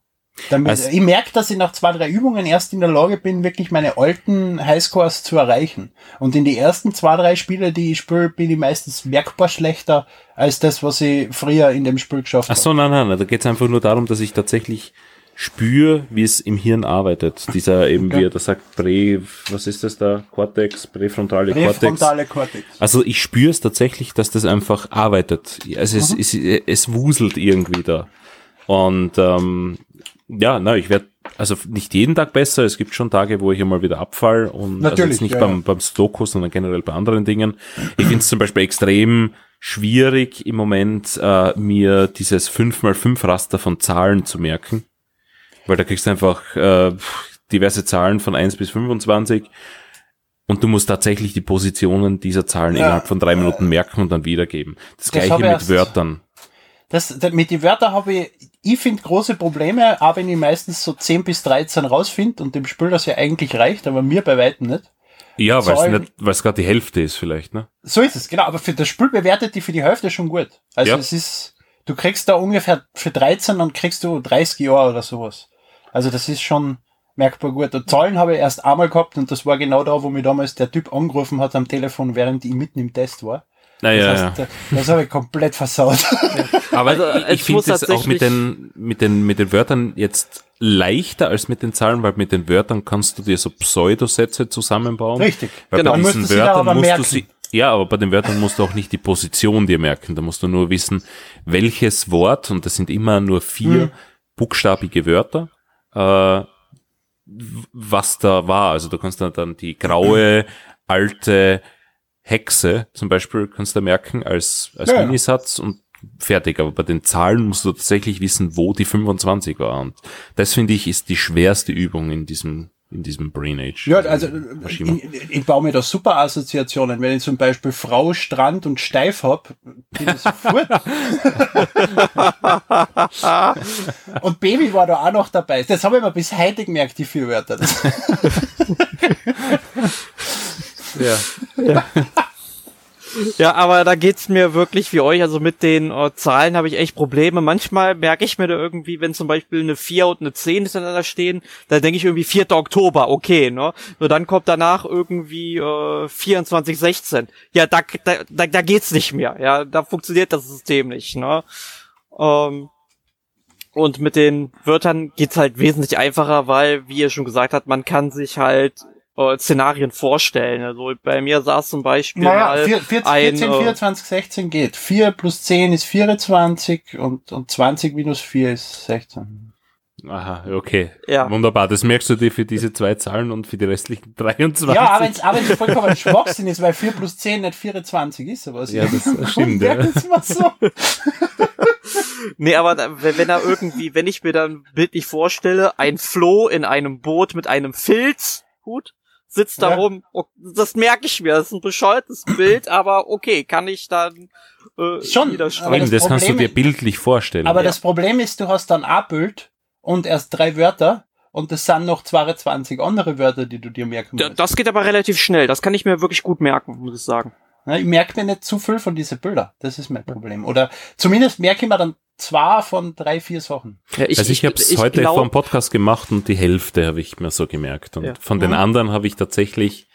Damit, also, ich merke, dass ich nach zwei, drei Übungen erst in der Lage bin, wirklich meine alten Highscores zu erreichen. Und in die ersten zwei, drei Spiele, die ich spiele, bin ich meistens merkbar schlechter als das, was ich früher in dem Spiel geschafft habe. Ach so, nein, nein, nein. Da geht es einfach nur darum, dass ich tatsächlich spüre, wie es im Hirn arbeitet. Dieser eben, okay. wie er da sagt, Prä, was ist das da? Cortex, präfrontale, präfrontale Cortex. Cortex. Also ich spüre es tatsächlich, dass das einfach arbeitet. Also es, mhm. es, es wuselt irgendwie da. Und ähm, ja, na, ich werde also nicht jeden Tag besser. Es gibt schon Tage, wo ich einmal wieder abfall und Natürlich, also jetzt nicht ja, beim, beim Stoko, sondern generell bei anderen Dingen. Ich finde es zum Beispiel extrem schwierig im Moment, äh, mir dieses 5x5 Raster von Zahlen zu merken. Weil da kriegst du einfach äh, diverse Zahlen von 1 bis 25 und du musst tatsächlich die Positionen dieser Zahlen ja, innerhalb von drei Minuten merken und dann wiedergeben. Das, das gleiche mit Wörtern. Das, das, mit den Wörtern habe ich, ich finde große Probleme, aber wenn ich meistens so 10 bis 13 rausfinde und dem Spiel das ja eigentlich reicht, aber mir bei weitem nicht. Ja, weil es nicht, weil es gerade die Hälfte ist vielleicht, ne? So ist es, genau, aber für das Spiel bewertet die für die Hälfte schon gut. Also ja. es ist, du kriegst da ungefähr für 13 dann kriegst du 30 Jahre oder sowas. Also das ist schon merkbar gut. Und Zahlen habe ich erst einmal gehabt und das war genau da, wo mir damals der Typ angerufen hat am Telefon, während ich mitten im Test war. Naja, das, heißt, ja. das habe ich komplett versaut. Aber also, ich, finde es auch mit den, mit, den, mit den Wörtern jetzt leichter als mit den Zahlen, weil mit den Wörtern kannst du dir so Pseudosätze zusammenbauen. Richtig. Weil genau. bei diesen Wörtern musst merken. du sie, ja, aber bei den Wörtern musst du auch nicht die Position dir merken. Da musst du nur wissen, welches Wort, und das sind immer nur vier hm. buchstabige Wörter, äh, was da war. Also du kannst dann die graue, alte, Hexe zum Beispiel kannst du merken als, als ja, Minisatz und fertig. Aber bei den Zahlen musst du tatsächlich wissen, wo die 25 war. Und das finde ich ist die schwerste Übung in diesem in diesem Brain Age. Ja, also ich, ich baue mir da super Assoziationen. Wenn ich zum Beispiel Frau, Strand und Steif hab, bin ich sofort. und Baby war da auch noch dabei. Das habe ich mir bis heute gemerkt, die vier Wörter. Ja. ja. Ja, aber da geht's mir wirklich wie euch. Also mit den äh, Zahlen habe ich echt Probleme. Manchmal merke ich mir da irgendwie, wenn zum Beispiel eine 4 und eine 10 hintereinander stehen, da denke ich irgendwie 4. Oktober, okay, ne? Nur dann kommt danach irgendwie äh, 24, 16. Ja, da, da, da, da geht's nicht mehr. Ja, da funktioniert das System nicht, ne? Ähm, und mit den Wörtern geht's halt wesentlich einfacher, weil, wie ihr schon gesagt habt, man kann sich halt äh, Szenarien vorstellen. Also bei mir saß zum Beispiel Naja, mal 4, 14, ein, 14, äh, 24, 16 geht. 4 plus 10 ist 24 und, und 20 minus 4 ist 16. Aha, okay. Ja. Wunderbar. Das merkst du dir für diese zwei Zahlen und für die restlichen 23. Ja, aber wenn's, aber wenn's vollkommen Schwachsinn ist, weil 4 plus 10 nicht 24 ist, aber Ja, das stimmt, ja. Mal so. Nee, aber wenn er irgendwie, wenn ich mir dann bildlich vorstelle, ein Floh in einem Boot mit einem Filzhut sitzt da Ja. rum, das merke ich mir, das ist ein bescheuertes Bild, aber okay, kann ich dann äh, Schon, Eben, das, das kannst du dir bildlich vorstellen. Aber Ja. das Problem ist, du hast dann ein Bild und erst drei Wörter und das sind noch 22 andere Wörter, die du dir merken musst. Das geht aber relativ schnell, das kann ich mir wirklich gut merken, muss ich sagen. Ja, Ich merke mir nicht zu viel von diesen Bildern. Das ist mein Problem. Oder zumindest merke ich mir dann zwei von drei, vier Sachen. Ja, also ich, habe es heute glaub- vor dem Podcast gemacht und die Hälfte habe ich mir so gemerkt. Und Ja. von den Mhm. anderen habe ich tatsächlich,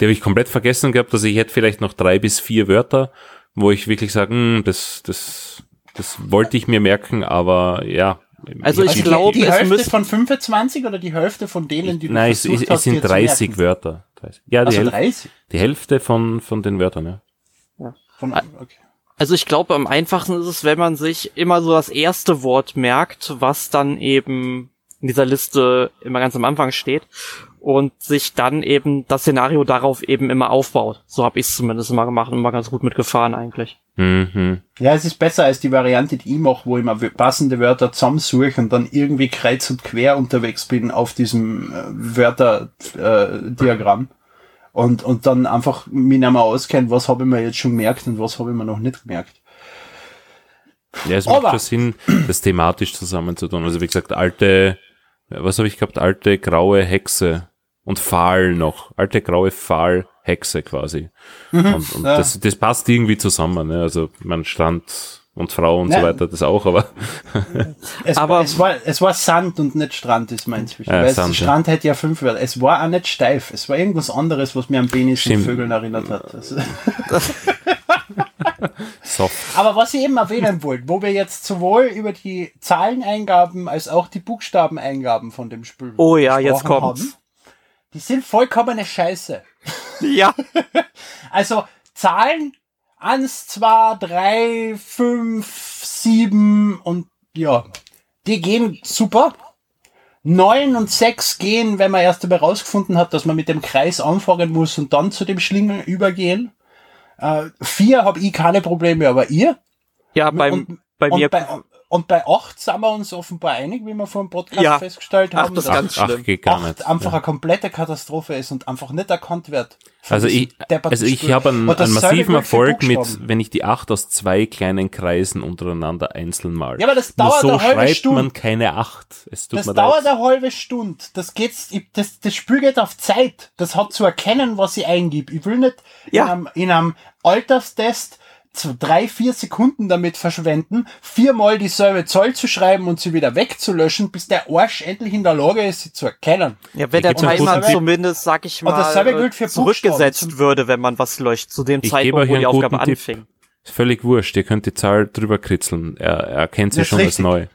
die habe ich komplett vergessen gehabt, dass ich hätte vielleicht noch drei bis vier Wörter, wo ich wirklich sage, hm, das, das, das wollte ich mir merken, aber ja. Also ich die- glaube, die es Hälfte müsste- von 25 oder die Hälfte von denen, die du Nein, es, versucht es, hast, es sind dir zu 30 merken? Wörter. 30. Ja, die, Also Häl 30? die Hälfte von, von den Wörtern, ja. Von, Ah. okay. Also ich glaube, am einfachsten ist es, wenn man sich immer so das erste Wort merkt, was dann eben in dieser Liste immer ganz am Anfang steht und sich dann eben das Szenario darauf eben immer aufbaut. So habe ich es zumindest immer gemacht und immer ganz gut mitgefahren eigentlich. Mhm. Ja, es ist besser als die Variante, die ich mache, wo ich mir passende Wörter zusammensuche und dann irgendwie kreuz und quer unterwegs bin auf diesem äh, Wörterdiagramm. Und, und dann einfach mich nicht mehr auskennt, was habe ich mir jetzt schon gemerkt und was habe ich mir noch nicht gemerkt. Ja, es macht schon Sinn, das thematisch zusammenzutun. Also wie gesagt, alte, was habe ich gehabt? Alte graue Hexe und Pfahl noch. Alte graue Pfahl Hexe quasi. und und ja. das, das passt irgendwie zusammen. Ne? Also man Strand und Frau und so Ja. weiter, das auch, aber Es, Aber- war, es, war, es war Sand und nicht Strand, ist mein inzwischen. Ja, Weil Sand, Sand, Strand hätte ja fünf Wörter. Es war auch nicht steif. Es war irgendwas anderes, was mir an Penis und. Vögeln erinnert hat. Also, soft. Aber was ich eben erwähnen wollte, wo wir jetzt sowohl über die Zahleneingaben als auch die Buchstabeneingaben von dem Spiel Oh ja, jetzt gesprochen kommt's. haben, die sind vollkommene Scheiße. Ja. Also Zahlen 1, 2, 3, 5, 7 und ja, die gehen super. 9 und 6 gehen, wenn man erst einmal rausgefunden hat, dass man mit dem Kreis anfangen muss und dann zu dem Schlingel übergehen. Äh, 4 habe ich keine Probleme, aber ihr? Ja, beim, und, bei und mir. Bei, und bei 8 sind wir uns offenbar einig, wie wir vor dem Podcast Ja. festgestellt Ach, haben, das ist dass ganz ach, schlimm. geht gar 8 nicht. einfach ja. eine komplette Katastrophe ist und einfach nicht erkannt wird. Also ich, also ich habe einen, einen massiven Erfolg mit, wenn ich die acht aus zwei kleinen Kreisen untereinander einzeln mal. Ja, aber das Nur dauert so eine halbe schreibt Stunde. man keine acht. Es tut Das mir dauert leid. eine halbe Stunde. Das geht's, ich, das, das Spiel geht auf Zeit. Das hat zu erkennen, was ich eingib. Ich will nicht Ja. in, einem, in einem Alterstest drei, vier Sekunden damit verschwenden, viermal dieselbe Zahl zu schreiben und sie wieder wegzulöschen, bis der Arsch endlich in der Lage ist, sie zu erkennen. Ja, wenn der Timer zumindest, sag ich mal, dasselbe gilt für zurückgesetzt Buchstaben. würde, wenn man was löscht, zu dem Ich Zeitpunkt, wo die Aufgabe anfing. Ist völlig wurscht. Ihr könnt die Zahl drüber kritzeln. Er, er erkennt sie Das schon als neu.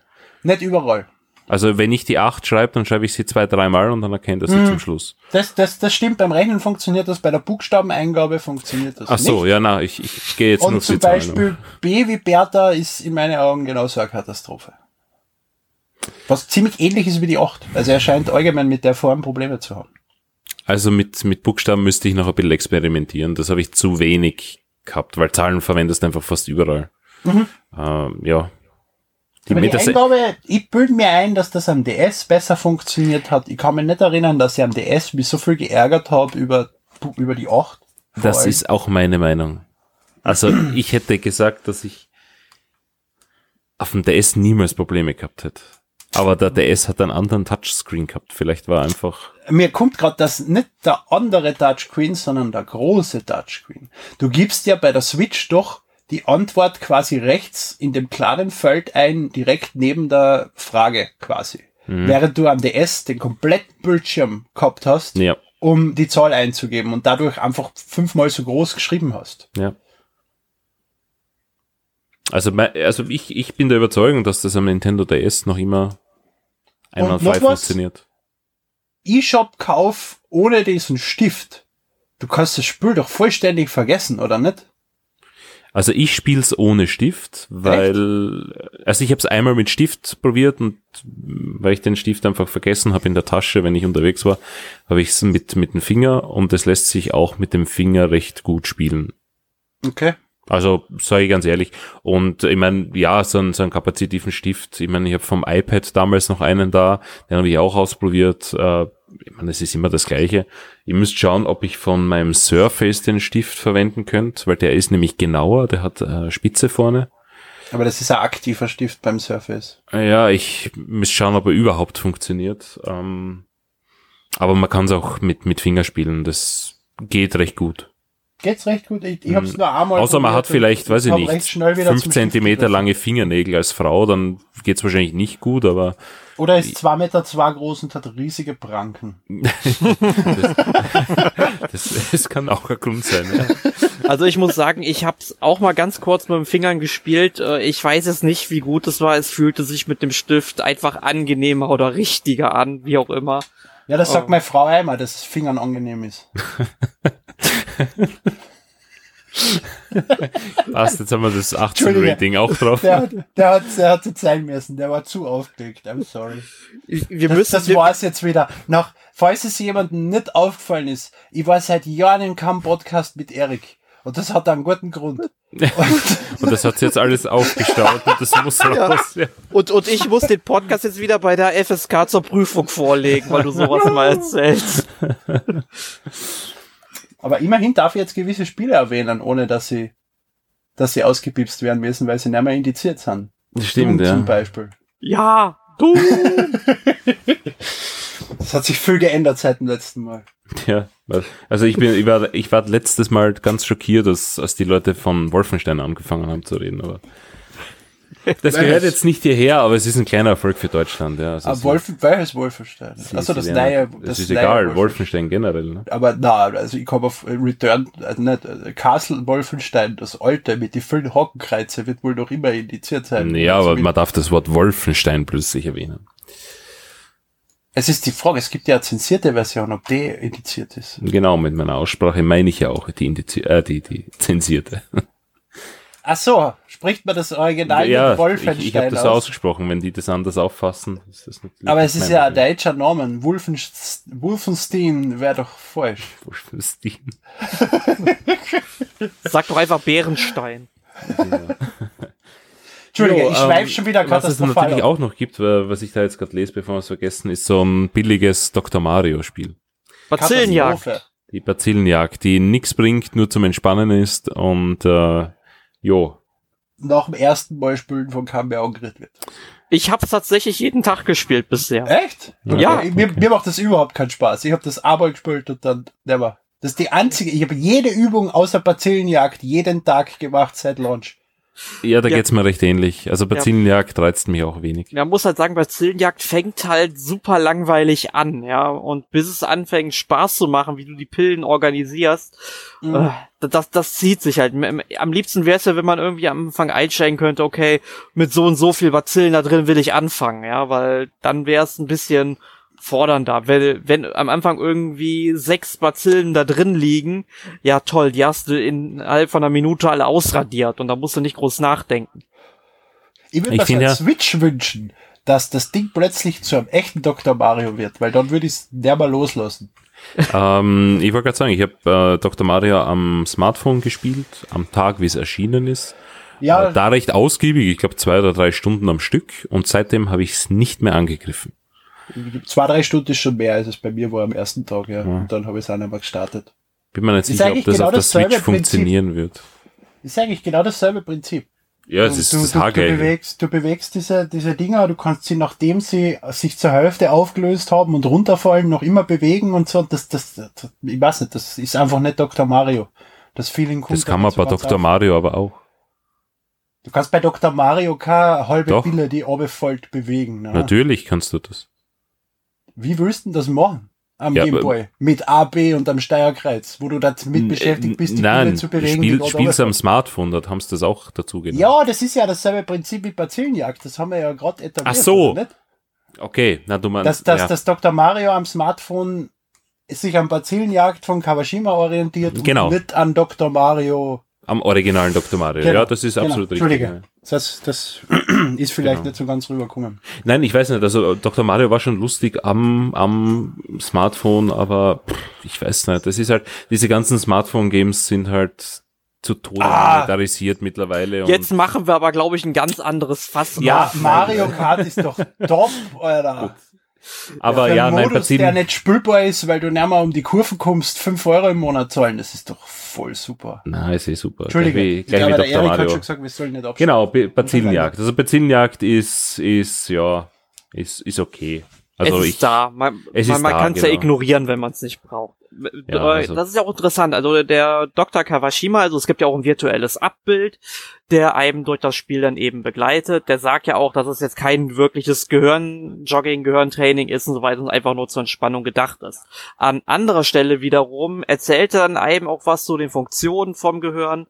Nicht überall. Also wenn ich die acht schreibe, dann schreibe ich sie zwei, dreimal und dann erkennt er sie Mhm. zum Schluss. Das, das, das stimmt. Beim Rechnen funktioniert das, bei der Buchstabeneingabe funktioniert das Ach so, nicht. ja, na, ich, ich gehe jetzt nur Und auf zum. Beispiel B wie Bertha ist in meinen Augen genauso eine Katastrophe. Was ziemlich ähnlich ist wie die 8. Also er scheint allgemein mit der Form Probleme zu haben. Also mit, mit Buchstaben müsste ich noch ein bisschen experimentieren. Das habe ich zu wenig gehabt, weil Zahlen verwendest du einfach fast überall. Mhm. Ähm, ja. Die die Eingabe, ich bilde mir ein, dass das am DS besser funktioniert hat. Ich kann mich nicht erinnern, dass ich am DS mich so viel geärgert habe über, über die 8. Vor das allem. ist auch meine Meinung. Also ich hätte gesagt, dass ich auf dem DS niemals Probleme gehabt hätte. Aber der DS hat einen anderen Touchscreen gehabt. Vielleicht war einfach mir kommt gerade das nicht der andere Touchscreen, sondern der große Touchscreen. Du gibst ja bei der Switch doch die Antwort quasi rechts in dem kleinen Feld ein, direkt neben der Frage quasi. Während du am DS den kompletten Bildschirm gehabt hast, ja, um die Zahl einzugeben und dadurch einfach fünfmal so groß geschrieben hast. ja. Also, also ich, ich bin der Überzeugung, dass das am Nintendo DS noch immer einwandfrei noch was? funktioniert. E-Shop kauf ohne diesen Stift, du kannst das Spiel doch vollständig vergessen, oder nicht? Also ich spiel's ohne Stift, weil also ich habe es einmal mit Stift probiert und weil ich den Stift einfach vergessen habe in der Tasche, wenn ich unterwegs war, habe ich es mit mit dem Finger und es lässt sich auch mit dem Finger recht gut spielen. Okay. Also sage ich ganz ehrlich. Und ich meine, ja, so einen, so einen kapazitiven Stift. Ich meine, ich habe vom iPad damals noch einen da, den habe ich auch ausprobiert. Äh, ich meine, es ist immer das Gleiche. Ihr müsst schauen, ob ich von meinem Surface den Stift verwenden könnt, weil der ist nämlich genauer, der hat äh, Spitze vorne. Aber das ist ein aktiver Stift beim Surface. Ja, ich muss schauen, ob er überhaupt funktioniert. Ähm, aber man kann es auch mit, mit Finger spielen. Das geht recht gut. Geht's recht gut? Ich, ich hab's nur einmal Außer man hat vielleicht, weiß ich nicht, fünf Zentimeter lange Fingernägel als Frau, dann geht's wahrscheinlich nicht gut, aber Oder ist zwei Meter zwei groß und hat riesige Pranken. das, das kann auch ein Grund sein. Ja. Also ich muss sagen, ich hab's auch mal ganz kurz mit den Fingern gespielt. Äh, Ich weiß es nicht, wie gut es war. Es fühlte sich mit dem Stift einfach angenehmer oder richtiger an, wie auch immer. Ja, das sagt Oh. meine Frau einmal, dass das Fingern angenehm ist. Passt, jetzt haben wir das Entschuldige. 18-Rating auch drauf. Der, hat- der hat, der hat zu sein müssen, der war zu aufgeregt. I'm sorry. Wir Das, müssen, das wir, war's jetzt wieder. Nach, falls es jemandem nicht aufgefallen ist, ich war seit Jahren in keinem Podcast mit Erik. Und das hat einen guten Grund. Und das hat sich jetzt alles aufgestaut und das muss raus. Ja. und, und ich muss den Podcast jetzt wieder bei der FSK zur Prüfung vorlegen, weil du sowas mal erzählst. Aber immerhin darf ich jetzt gewisse Spiele erwähnen, ohne dass sie, dass sie ausgepipst werden müssen, weil sie nicht mehr indiziert sind. Das stimmt, Doom Zum ja. Beispiel. Ja, du. Das hat sich viel geändert seit dem letzten Mal. ja. Also ich bin, ich war, ich war letztes Mal ganz schockiert, dass, als die Leute von Wolfenstein angefangen haben zu reden, aber das gehört jetzt nicht hierher, aber es ist ein kleiner Erfolg für Deutschland, ja. Also ist- Wolf, welches Wolfenstein? Also das neue, Es das ist egal, Wolfenstein generell, ne? Aber na, also ich komme auf Return, also nicht, äh, Castle Wolfenstein, das alte mit den vielen Hakenkreuze wird wohl noch immer indiziert sein. Ja, Also aber man darf das Wort Wolfenstein plötzlich erwähnen. es ist die Frage, es gibt ja eine zensierte Version, ob die indiziert ist. Genau, mit meiner Aussprache meine ich ja auch die, Indizi äh, die, die zensierte. Ach so, spricht man das Original ja, mit ich, Wolfenstein ich habe das aus? ausgesprochen, wenn die das anders auffassen. Ist das natürlich Aber es ist ja ein deutscher Name. Wolfenst Wolfenstein wäre doch falsch. Wolfenstein. Sag doch einfach Bärenstein. Entschuldige, Jo, ich ähm, schweife schon wieder Was es katastrophal. natürlich auch noch gibt, was ich da jetzt gerade lese, bevor wir es vergessen, ist so ein billiges Dr. Mario Spiel. Bazillenjagd. Die Bazillenjagd, die nix bringt, nur zum Entspannen ist und äh, jo. Nach dem ersten Mal spielen von Camber angerührt wird. Ich hab's tatsächlich jeden Tag gespielt bisher. Echt? Ja. Okay, Mir, mir macht das überhaupt keinen Spaß. Ich habe das einmal gespielt und dann never. Das ist die einzige, ich habe jede Übung außer Bazillenjagd jeden Tag gemacht seit Launch. Ja, da Ja. geht's mir recht ähnlich. Also Bazillenjagd reizt mich auch wenig. Man muss halt sagen, Bazillenjagd fängt halt super langweilig an, ja. Und bis es anfängt, Spaß zu machen, wie du die Pillen organisierst, Mhm. äh, das, das zieht sich halt. Am liebsten wäre es ja, wenn man irgendwie am Anfang einsteigen könnte, okay, mit so und so viel Bazillen da drin will ich anfangen, ja, weil dann wäre es ein bisschen fordernder. Wenn, wenn am Anfang irgendwie sechs Bazillen da drin liegen, ja toll, die hast du innerhalb von einer Minute alle ausradiert und da musst du nicht groß nachdenken. Ich würde mir einen ja- Switch wünschen, dass das Ding plötzlich zu einem echten Dr. Mario wird, weil dann würde ich es der mal loslassen. ähm, ich wollte gerade sagen, ich habe äh, Dr. Mario am Smartphone gespielt, am Tag, wie es erschienen ist. Ja, Äh, da recht ausgiebig, ich glaube zwei oder drei Stunden am Stück und seitdem habe ich es nicht mehr angegriffen. Zwei, drei Stunden ist schon mehr, als es bei mir war am ersten Tag, ja. Und dann habe ich es auch mehr gestartet. Bin mir nicht sicher, ob das genau auf der Switch Prinzip. funktionieren wird. Ist eigentlich genau dasselbe Prinzip. Ja, es ist du, das du, du bewegst, du bewegst diese, diese Dinger, du kannst sie, nachdem sie sich zur Hälfte aufgelöst haben und runterfallen, noch immer bewegen und so. Und Das, das, das, ich weiß nicht, das ist einfach nicht Dr. Mario. Das Feeling kommt Das kann man bei Dr. auf. Mario aber auch. Du kannst bei Dr. Mario keine halbe Doch. Pille, die runterfällt, bewegen. Ne? Natürlich kannst du das. Wie willst du das machen? Am Ja, Gameboy. Mit A, B und am Steuerkreuz, wo du damit beschäftigt bist, die Nein, zu bewegen. spiel, spielst am. Smartphone, dort haben sie das auch dazu genommen. Ja, das ist ja dasselbe Prinzip wie Bazillenjagd. Das haben wir ja gerade etabliert. Ach so. Okay, na du meinst. Dass, dass ja. das Dr. Mario am Smartphone sich an Bazillenjagd von Kawashima orientiert Genau. und nicht an Dr. Mario. Am originalen Dr. Mario. Genau, Ja, das ist genau. absolut richtig. Entschuldige. ja. Das, das ist vielleicht Genau. nicht so ganz rübergekommen. Nein, ich weiß nicht, also Dr. Mario war schon lustig am, am Smartphone, aber pff, ich weiß nicht, das ist halt, diese ganzen Smartphone-Games sind halt zu Tode Ah. monetarisiert mittlerweile. Und Jetzt machen wir aber, glaube ich, ein ganz anderes Fass. Ja, auf. Mario Kart ist doch top, Alter. Aber ja, einen nein, Modus, der nicht spielbar ist, weil du nicht mehr um die Kurven kommst, 5 Euro im Monat zahlen, das ist doch voll super. na, ist eh super. Entschuldige, Gleich wie, gleich ja, wie aber der. Erik hat schon gesagt, wir sollen nicht abschließen. Genau, Bazillenjagd. Also Bazillenjagd ist, ist, ja, ist, ist okay. Also es ich, ist da. Man, man, man kann es ja genau. ignorieren, wenn man es nicht braucht. Ja, Äh, also- das ist ja auch interessant. Also der Dr. Kawashima, also es gibt ja auch ein virtuelles Abbild, der einem durch das Spiel dann eben begleitet. Der sagt ja auch, dass es jetzt kein wirkliches Gehirnjogging, Gehirntraining ist und so weiter und einfach nur zur Entspannung gedacht ist. An anderer Stelle wiederum erzählt er dann einem auch was zu den Funktionen vom Gehirn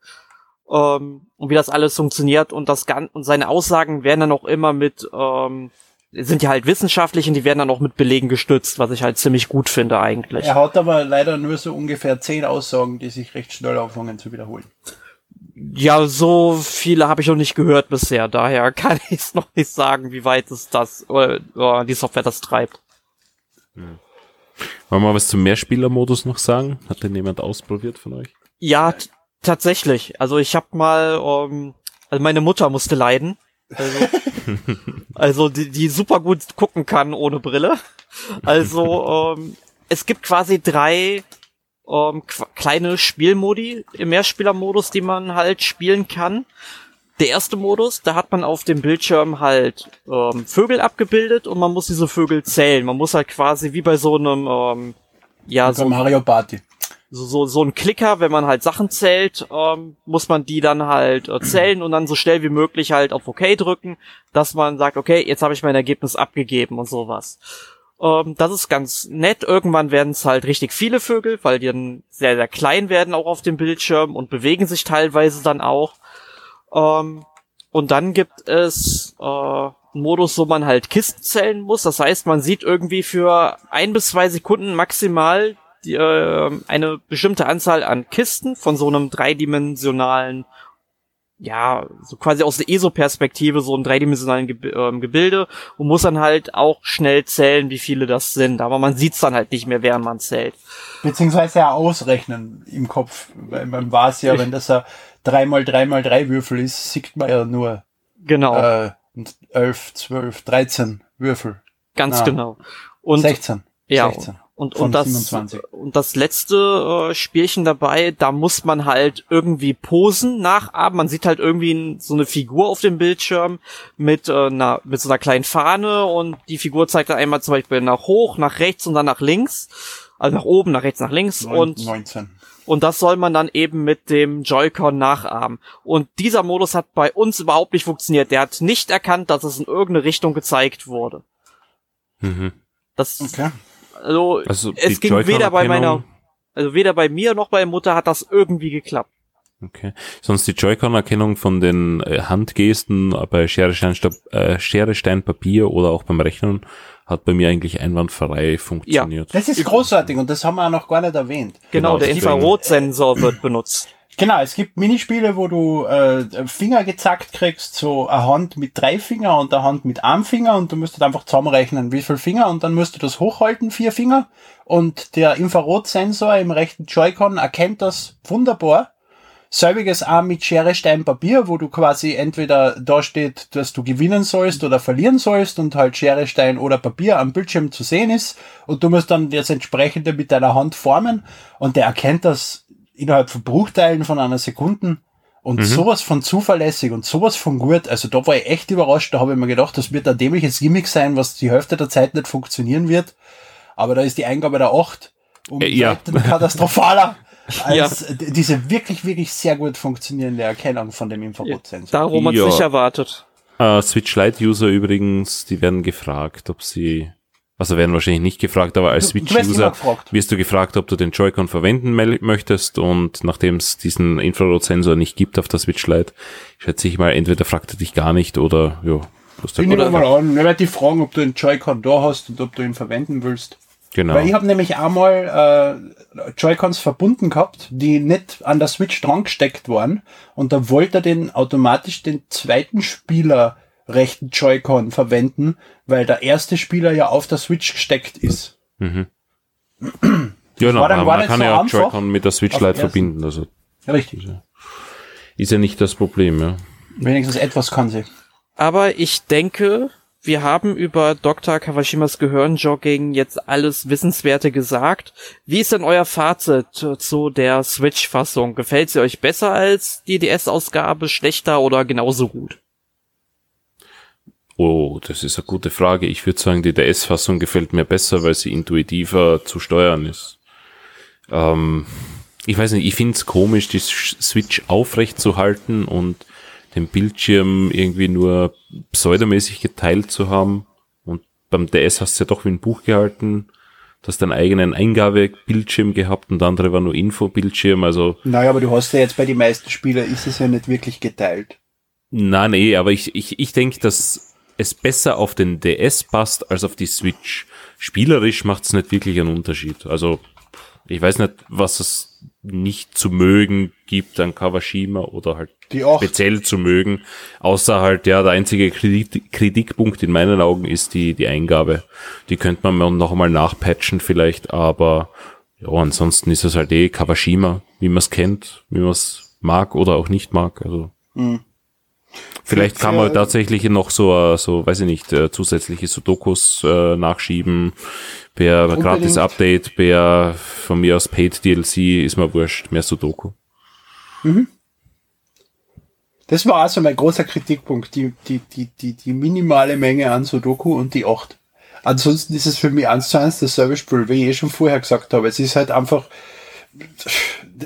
ähm, und wie das alles funktioniert und das Gan und seine Aussagen werden dann auch immer mit ähm, sind ja halt wissenschaftlich und die werden dann auch mit Belegen gestützt, was ich halt ziemlich gut finde eigentlich. Er hat aber leider nur so ungefähr 10 Aussagen, die sich recht schnell anfangen zu wiederholen. Ja, so viele habe ich noch nicht gehört bisher, daher kann ich es noch nicht sagen, wie weit es das äh, äh, die Software das treibt. wollen wir was zum Mehrspielermodus noch sagen? Hat denn jemand ausprobiert von euch? Ja, tatsächlich. Also ich habe mal, ähm, also meine Mutter musste leiden. Also, also die, die super gut gucken kann ohne Brille. Also ähm, es gibt quasi drei ähm, kleine Spielmodi im Mehrspielermodus, die man halt spielen kann. Der erste Modus, da hat man auf dem Bildschirm halt ähm, Vögel abgebildet und man muss diese Vögel zählen. Man muss halt quasi wie bei so einem ähm, ja so Mario Party. So, so, so ein Klicker, wenn man halt Sachen zählt, ähm, muss man die dann halt äh, zählen und dann so schnell wie möglich halt auf OK drücken, dass man sagt, okay, jetzt habe ich mein Ergebnis abgegeben und sowas. Ähm, das ist ganz nett. Irgendwann werden es halt richtig viele Vögel, weil die dann sehr, sehr klein werden auch auf dem Bildschirm und bewegen sich teilweise dann auch. Ähm, und dann gibt es äh, einen Modus, wo man halt Kisten zählen muss. Das heißt, man sieht irgendwie für ein bis zwei Sekunden maximal die, äh, eine bestimmte Anzahl an Kisten von so einem dreidimensionalen, ja, so quasi aus der ESO-Perspektive, so einem dreidimensionalen Ge ähm, Gebilde und muss dann halt auch schnell zählen, wie viele das sind. Aber man sieht's dann halt nicht mehr, während man zählt. Beziehungsweise ja ausrechnen im Kopf. Weil man weiß ja, wenn das ein 3x3x3 Würfel ist, sieht man ja nur Genau, äh, 11, 12, 13 Würfel. ganz ah. genau. Und 16. Ja, 16. und, und, das, 27. und das letzte äh, Spielchen dabei, da muss man halt irgendwie Posen nachahmen. Man sieht halt irgendwie so eine Figur auf dem Bildschirm mit, äh, einer, mit so einer kleinen Fahne und die Figur zeigt dann einmal zum Beispiel nach hoch, nach rechts und dann nach links. Also nach oben, nach rechts, nach links. Neun- und 19. und das soll man dann eben mit dem Joy-Con nachahmen. Und dieser Modus hat bei uns überhaupt nicht funktioniert. Der hat nicht erkannt, dass es in irgendeine Richtung gezeigt wurde. Mhm. Das, Okay. Also, Also es ging weder bei meiner, also weder bei mir noch bei Mutter hat das irgendwie geklappt. Okay. Sonst die Joy-Con-Erkennung von den äh, Handgesten bei Schere, Stein, Stab, äh, Schere, Stein, Papier oder auch beim Rechnen hat bei mir eigentlich einwandfrrei funktioniert. Das ist großartig und das haben wir auch noch gar nicht erwähnt. Genau, Genau, der Infrarotsensor wird benutzt. Genau, es gibt Minispiele, wo du äh, Finger gezackt kriegst, so eine Hand mit drei Finger und eine Hand mit einem Finger und du musst halt einfach zusammenrechnen, wie viel Finger und dann musst du das hochhalten, vier Finger. Und der Infrarotsensor im rechten Joy-Con erkennt das wunderbar. Selbiges auch mit Schere, Stein, Papier, wo du quasi entweder da steht, dass du gewinnen sollst oder verlieren sollst und halt Schere, Stein oder Papier am Bildschirm zu sehen ist. Und du musst dann das entsprechende mit deiner Hand formen. Und der erkennt das innerhalb von Bruchteilen von einer Sekunde und sowas von zuverlässig und sowas von gut. Also da war ich echt überrascht, da habe ich mir gedacht, das wird ein dämliches Gimmick sein, was die Hälfte der Zeit nicht funktionieren wird. Aber da ist die Eingabe der 8 um Äh, ja. Katastrophaler als d- diese wirklich, wirklich sehr gut funktionierende Erkennung von dem Infrarotsensor. Darum hat's Ja. nicht erwartet. Äh, Switch Lite-User übrigens, die werden gefragt, ob sie, also werden wahrscheinlich nicht gefragt, aber als Switch-User wirst du gefragt, ob du den Joy-Con verwenden möchtest und nachdem es diesen Infrarotsensor nicht gibt auf der Switch Lite, schätze ich mal, entweder fragt er dich gar nicht oder, ja, Bloß der Ich nehme mal an, ich werde dich fragen, ob du einen Joy-Con da hast und ob du ihn verwenden willst. Genau. Weil ich habe nämlich einmal äh, Joy-Cons verbunden gehabt, die nicht an der Switch dran gesteckt waren. Und da wollte er den automatisch den zweiten Spieler rechten Joy-Con verwenden, weil der erste Spieler ja auf der Switch gesteckt ist. Ja, genau, war dann man gar man nicht kann so ja auch einfach Joy-Con mit der Switch Lite verbinden. Also Richtig. ist ja nicht das Problem, ja. Wenigstens etwas kann sie. Aber ich denke, wir haben über Dr. Kawashimas Gehirnjogging jetzt alles Wissenswerte gesagt. Wie ist denn euer Fazit zu der Switch-Fassung? Gefällt sie euch besser als die DS-Ausgabe, schlechter oder genauso gut? Oh, das ist eine gute Frage. Ich würde sagen, die DS-Fassung gefällt mir besser, weil sie intuitiver zu steuern ist. Ähm, ich weiß nicht, ich finde es komisch, die Switch aufrecht zu halten und den Bildschirm irgendwie nur pseudomäßig geteilt zu haben. Und beim DS hast du ja doch wie ein Buch gehalten. Du hast deinen eigenen Eingabebildschirm gehabt und der andere war nur Infobildschirm. Also Naja, aber du hast ja jetzt bei den meisten Spielern ist es ja nicht wirklich geteilt. Na, nee, aber ich, ich, ich denke, dass es besser auf den DS passt als auf die Switch. Spielerisch macht es nicht wirklich einen Unterschied. Also, ich weiß nicht, was es nicht zu mögen gibt an Kawashima oder halt speziell zu mögen. Außer halt, ja, der einzige Kritik, Kritikpunkt in meinen Augen ist die, die Eingabe. Die könnte man mal noch einmal nachpatchen vielleicht, aber ja, ansonsten ist es halt eh Kawashima, wie man es kennt, wie man es mag oder auch nicht mag. Also Vielleicht kann man tatsächlich noch so, äh, so, weiß ich nicht, äh, zusätzliche Sudokus äh, nachschieben per Unbedingt. gratis Update, per von mir aus Paid DLC, ist mir wurscht, mehr Sudoku. Das war also mein großer Kritikpunkt, die, die, die, die, die minimale Menge an Sudoku und die 8. Ansonsten ist es für mich eins zu eins das Service-Spiel, wie ich eh schon vorher gesagt habe. Es ist halt einfach,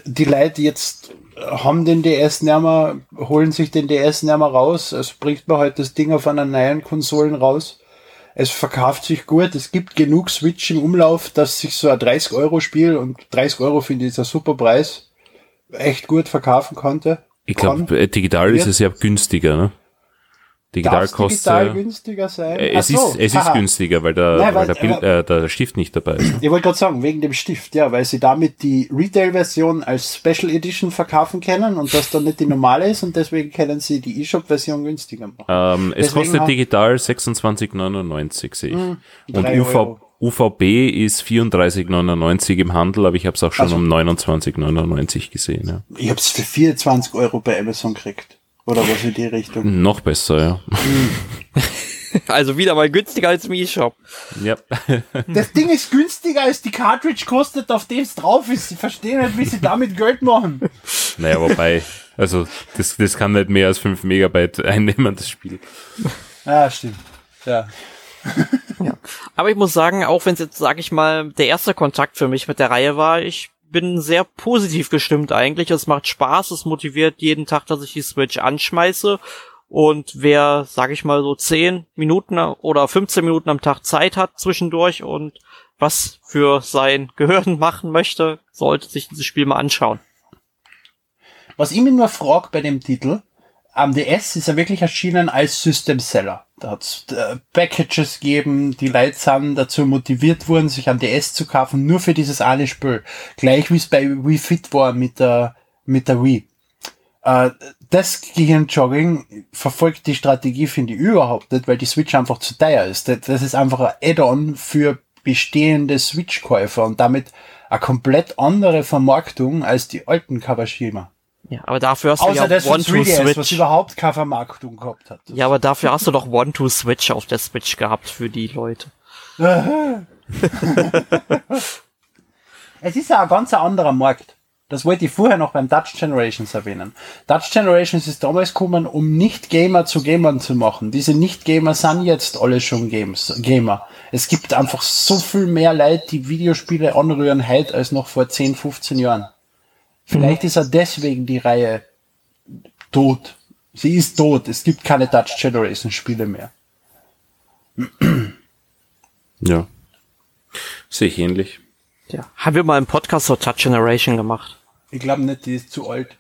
die Leute jetzt haben den DS nicht mehr, holen sich den DS nicht mehr raus. Es bringt man halt das Ding auf einer neuen Konsolen raus. Es verkauft sich gut. Es gibt genug Switch im Umlauf, dass sich so ein 30 Euro Spiel und 30 Euro finde ich ist ein super Preis echt gut verkaufen konnte. Ich glaube, äh, digital ist Wird- es ja günstiger, ne? Digital Darf's kostet. digital günstiger sein? äh, es so, ist, es ist haha. günstiger, weil der, Nein, weil weil- der, Bild, aber- äh, der Stift nicht dabei ist. Ich wollte gerade sagen, wegen dem Stift, ja, weil sie damit die Retail-Version als Special Edition verkaufen können und das dann nicht die normale ist und deswegen können sie die eShop-Version günstiger machen. Ähm, es Deswegen kostet digital 26,99 sehe ich. und drei UV, Euro. UVB ist 34,99 im Handel, aber ich habe es auch schon Also- um 29,99 gesehen. Ja. Ich habe es für 24 Euro bei Amazon gekriegt. Oder was in die Richtung. Noch besser, ja. Also wieder mal günstiger als im eShop. ja. Das Ding ist günstiger als die Cartridge kostet, auf dem es drauf ist. Ich verstehe nicht, wie sie damit Geld machen. Naja, wobei, also das, das kann nicht mehr als 5 Megabyte einnehmen, das Spiel. Ja, stimmt. Ja. Aber ich muss sagen, auch wenn es jetzt, sag ich mal, der erste Kontakt für mich mit der Reihe war, ich bin sehr positiv gestimmt eigentlich. Es macht Spaß, es motiviert jeden Tag, dass ich die Switch anschmeiße. Und wer, sag ich mal, so 10 Minuten oder 15 Minuten am Tag Zeit hat zwischendurch und was für sein Gehirn machen möchte, sollte sich dieses Spiel mal anschauen. Was ich mir nur frage bei dem Titel, am DS ist er wirklich erschienen als System Seller. Da hat es äh, Packages gegeben, die Leute sind dazu motiviert worden, sich am DS zu kaufen, nur für dieses eine Spiel. Gleich wie es bei Wii Fit war mit der, mit der Wii. Äh, das Gehirnjogging verfolgt die Strategie, finde ich überhaupt nicht, weil die Switch einfach zu teuer ist. Das, das ist einfach ein Add-on für bestehende Switch-Käufer und damit eine komplett andere Vermarktung als die alten Kawashima. Ja, aber dafür hast du Außer ja das von 3DS, was One-to-Switch. überhaupt keine Vermarktung gehabt hat. Ja, aber dafür hast du doch One-to-Switch auf der Switch gehabt für die Leute. Es ist ja ein ganz anderer Markt. Das wollte ich vorher noch beim Dutch Generations erwähnen. Dutch Generations ist damals gekommen, um Nicht-Gamer zu Gamern zu machen. Diese Nicht-Gamer sind jetzt alle schon Games, Gamer. Es gibt einfach so viel mehr Leute, die Videospiele anrühren heute als noch vor 10, 15 Jahren. Vielleicht ist er deswegen die Reihe tot. Sie ist tot. Es gibt keine Dutch Generation Spiele mehr. Ja. Sehe ich ähnlich. Ja. Haben wir mal einen Podcast zur Touch Generation gemacht? Ich glaube nicht, die ist zu alt.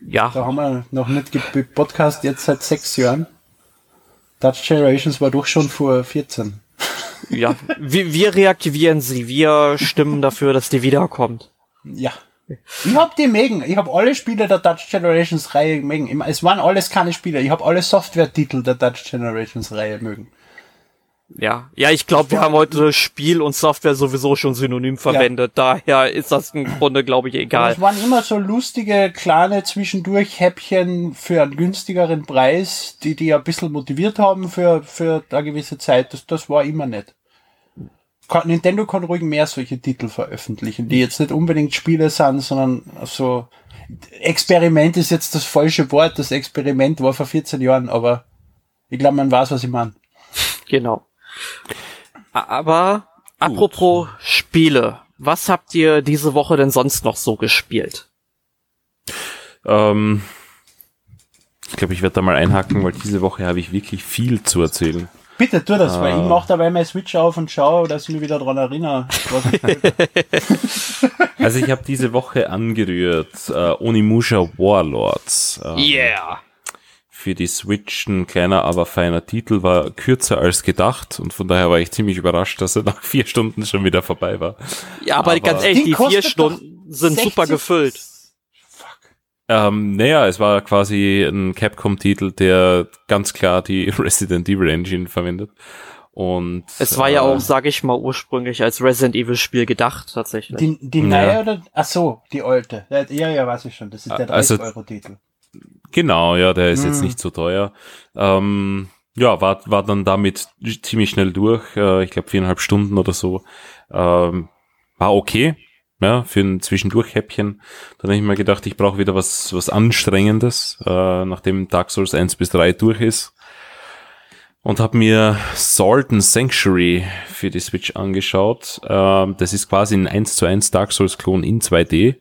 Ja. Da haben wir noch nicht Podcast jetzt seit sechs Jahren. Dutch Generations war doch schon vor 14. Ja, wir, wir reaktivieren sie. Wir stimmen dafür, dass die wiederkommt. Ja. Ich hab die mögen. Ich hab alle Spiele der Dutch Generations Reihe mögen. Es waren alles keine Spiele. Ich hab alle Software-Titel der Dutch Generations Reihe mögen. Ja, ja, ich glaube, wir haben heute Spiel und Software sowieso schon synonym verwendet. Daher ist das im Grunde, glaube ich, egal. Es waren immer so lustige, kleine zwischendurch Häppchen für einen günstigeren Preis, die die ein bisschen motiviert haben für, für eine gewisse Zeit. Das, das war immer nett. Nintendo kann ruhig mehr solche Titel veröffentlichen, die jetzt nicht unbedingt Spiele sind, sondern so Experiment ist jetzt das falsche Wort. Das Experiment war vor 14 Jahren, aber ich glaube, man weiß, was ich meine. Genau. Aber apropos Spiele, was habt ihr diese Woche denn sonst noch so gespielt? Ähm, ich glaube, ich werde da mal einhaken, weil diese Woche habe ich wirklich viel zu erzählen. Bitte tu das, weil ich mache dabei mein Switch auf und schaue, dass ich mich wieder dran erinnere. Was ich Also ich habe diese Woche angerührt äh, Onimusha Warlords. Ähm, Yeah! Für die Switch ein kleiner, aber feiner Titel, war kürzer als gedacht und von daher war ich ziemlich überrascht, dass er nach vier Stunden schon wieder vorbei war. Ja, aber, Aber- ganz ehrlich, Die vier Stunden sind 60 super gefüllt. Ähm, naja, es war quasi ein Capcom-Titel, der ganz klar die Resident Evil Engine verwendet. Und Es war ja äh, auch, sag ich mal, ursprünglich als Resident Evil Spiel gedacht, tatsächlich. Die, die Ja. neue oder? Ach so, die alte. Ja, ja, weiß ich schon. Das ist der Also- 30-Euro-Titel. Genau, ja, der ist jetzt Hm. nicht so teuer. Ähm, ja, war, war dann damit ziemlich schnell durch. Äh, ich glaube viereinhalb Stunden oder so. Ähm, war okay. Ja, für ein Zwischendurch-Häppchen. Dann habe ich mir gedacht, ich brauche wieder was, was Anstrengendes, äh, nachdem Dark Souls 1 bis 3 durch ist. Und habe mir Salt and Sanctuary für die Switch angeschaut. Ähm, das ist quasi ein 1 zu 1 Dark Souls-Klon in 2D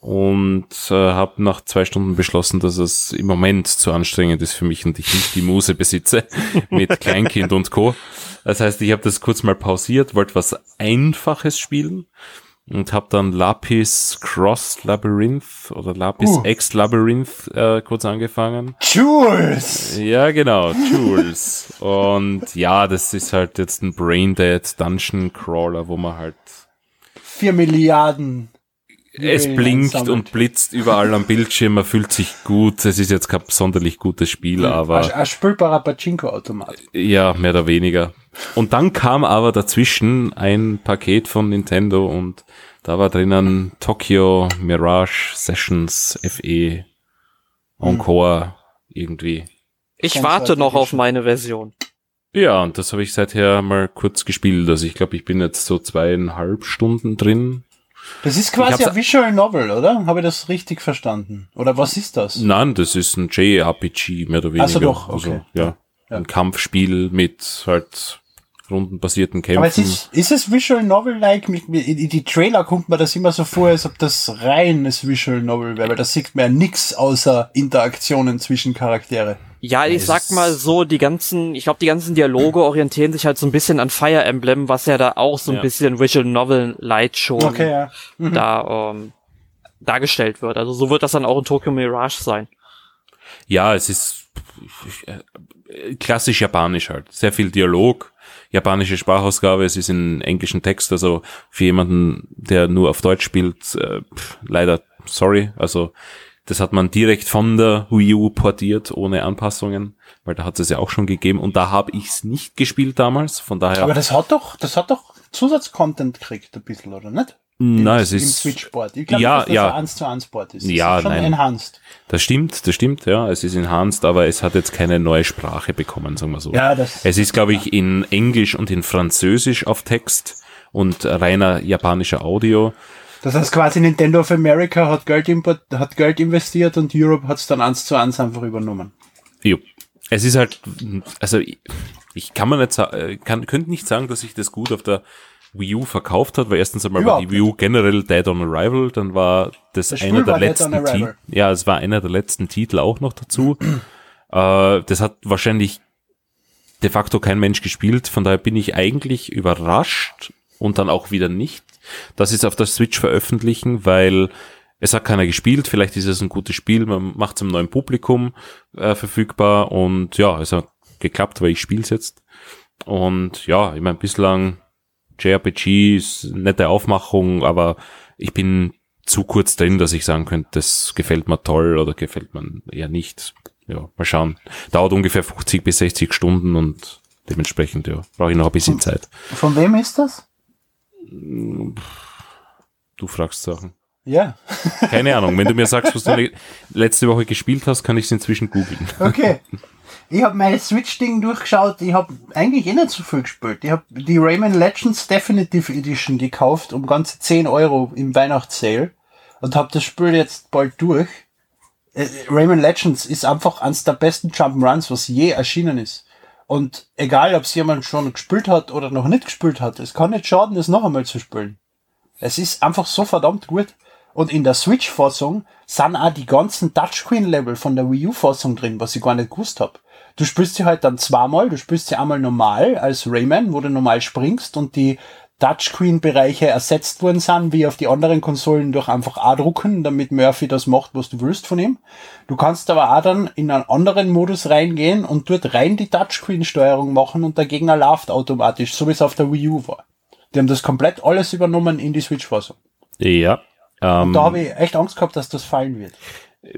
und äh, habe nach zwei Stunden beschlossen, dass es im Moment zu anstrengend ist für mich und ich nicht die Muse besitze mit Kleinkind und Co. Das heißt, ich habe das kurz mal pausiert, wollte was Einfaches spielen und habe dann Lapis Cross Labyrinth oder Lapis Uh. X Labyrinth äh, kurz angefangen. Jules! Ja, genau, Jules. und ja, das ist halt jetzt ein Braindead Dungeon Crawler, wo man halt Vier Milliarden. Es blinkt einsammelt. und blitzt überall am Bildschirm, er fühlt sich gut. Es ist jetzt kein sonderlich gutes Spiel, aber ein spielbarer Pachinko-Automat. ja, mehr oder weniger. Und dann kam aber dazwischen ein Paket von Nintendo und da war drinnen Tokyo Mirage Sessions FE Encore irgendwie. Ich warte weit noch auf meine Version. Ja, und das habe ich seither mal kurz gespielt. Also ich glaube, ich bin jetzt so zweieinhalb Stunden drin. Das ist quasi ein Visual Novel, oder? Habe ich das richtig verstanden? Oder was ist das? Nein, das ist ein JRPG, mehr oder weniger. Ach so, doch, Also, okay. ja, Ja. ein Kampfspiel mit halt rundenbasierten Kämpfen. Aber es ist, ist es Visual Novel-like? In die Trailer kommt mir das immer so vor, als ob das reines Visual Novel wäre, weil da sieht man ja nix außer Interaktionen zwischen Charaktere. Ja, ich sag mal so, die ganzen, ich glaube, die ganzen Dialoge orientieren sich halt so ein bisschen an Fire Emblem, was ja da auch so ein Ja. bisschen Visual Novel Light schon Okay, ja. da ähm, dargestellt wird. Also so wird das dann auch in Tokyo Mirage sein. ja, es ist äh, klassisch japanisch halt. Sehr viel Dialog, japanische Sprachausgabe, es ist in englischen Text, also für jemanden, der nur auf Deutsch spielt, äh, pff, leider sorry, also das hat man direkt von der Wii U portiert, ohne Anpassungen, weil da hat es ja auch schon gegeben und da habe ich es nicht gespielt damals, von daher Aber das hat doch, das hat doch Zusatzcontent gekriegt, ein bisschen, oder nicht? Nein, es Im ist. Switch-Board. Ich glaube, Ja, dass das ja. ein 1 zu 1 Board ist. Ja, das ist schon nein. enhanced. Das stimmt, das stimmt, ja. Es ist enhanced, aber es hat jetzt keine neue Sprache bekommen, sagen wir so. Ja, das- Es ist, glaube ich, in Englisch und in Französisch auf Text und reiner japanischer Audio. Das heißt quasi Nintendo of America hat Geld, import, hat Geld investiert und Europe hat es dann 1 zu 1 einfach übernommen. Jo. Es ist halt, also ich, ich kann man nicht sagen, kann, könnte nicht sagen, dass sich das gut auf der Wii U verkauft hat, weil erstens einmal war Überhaupt die Wii U generell Dead on Arrival, dann war das, Das einer der war letzten Titel. Ja, es war einer der letzten Titel auch noch dazu. äh, das hat wahrscheinlich de facto kein Mensch gespielt, von daher bin ich eigentlich überrascht und dann auch wieder nicht, dass sie es auf der Switch veröffentlichen, weil es hat keiner gespielt, vielleicht ist es ein gutes Spiel, man macht es einem neuen Publikum äh, verfügbar und ja, es hat geklappt, weil ich spiel's jetzt. Und ja, ich meine, bislang JRPG ist nette Aufmachung, aber ich bin zu kurz drin, dass ich sagen könnte, das gefällt mir toll oder gefällt mir eher nicht. Ja, mal schauen. Dauert ungefähr 50 bis 60 Stunden und dementsprechend, ja, brauche ich noch ein bisschen Zeit. Von wem ist das? Du fragst Sachen. Ja. Keine Ahnung. Wenn du mir sagst, was du le letzte Woche gespielt hast, kann ich es inzwischen googeln. Okay. Ich habe mein Switch-Ding durchgeschaut. Ich habe eigentlich eh nicht so viel gespielt. Ich habe die Rayman Legends Definitive Edition gekauft um ganze 10 Euro im Weihnachtssale und habe das Spiel jetzt bald durch. Äh, Rayman Legends ist einfach eines der besten Jump'n'Runs, was je erschienen ist. Und egal, ob es jemand schon gespielt hat oder noch nicht gespielt hat, es kann nicht schaden, es noch einmal zu spielen. Es ist einfach so verdammt gut. Und in der Switch-Fassung sind auch die ganzen Touchscreen-Level von der Wii U-Fassung drin, was ich gar nicht gewusst hab. Du spielst sie halt dann zweimal, du spielst sie einmal normal als Rayman, wo du normal springst und die Touchscreen-Bereiche ersetzt worden sind, wie auf die anderen Konsolen durch einfach A drucken, damit Murphy das macht, was du willst von ihm. Du kannst aber auch dann in einen anderen Modus reingehen und dort rein die Touchscreen-Steuerung machen und der Gegner läuft automatisch, so wie es auf der Wii U war. Die haben das komplett alles übernommen in die Switch-Fassung. Ja. Ähm, da habe ich echt Angst gehabt, dass das fallen wird.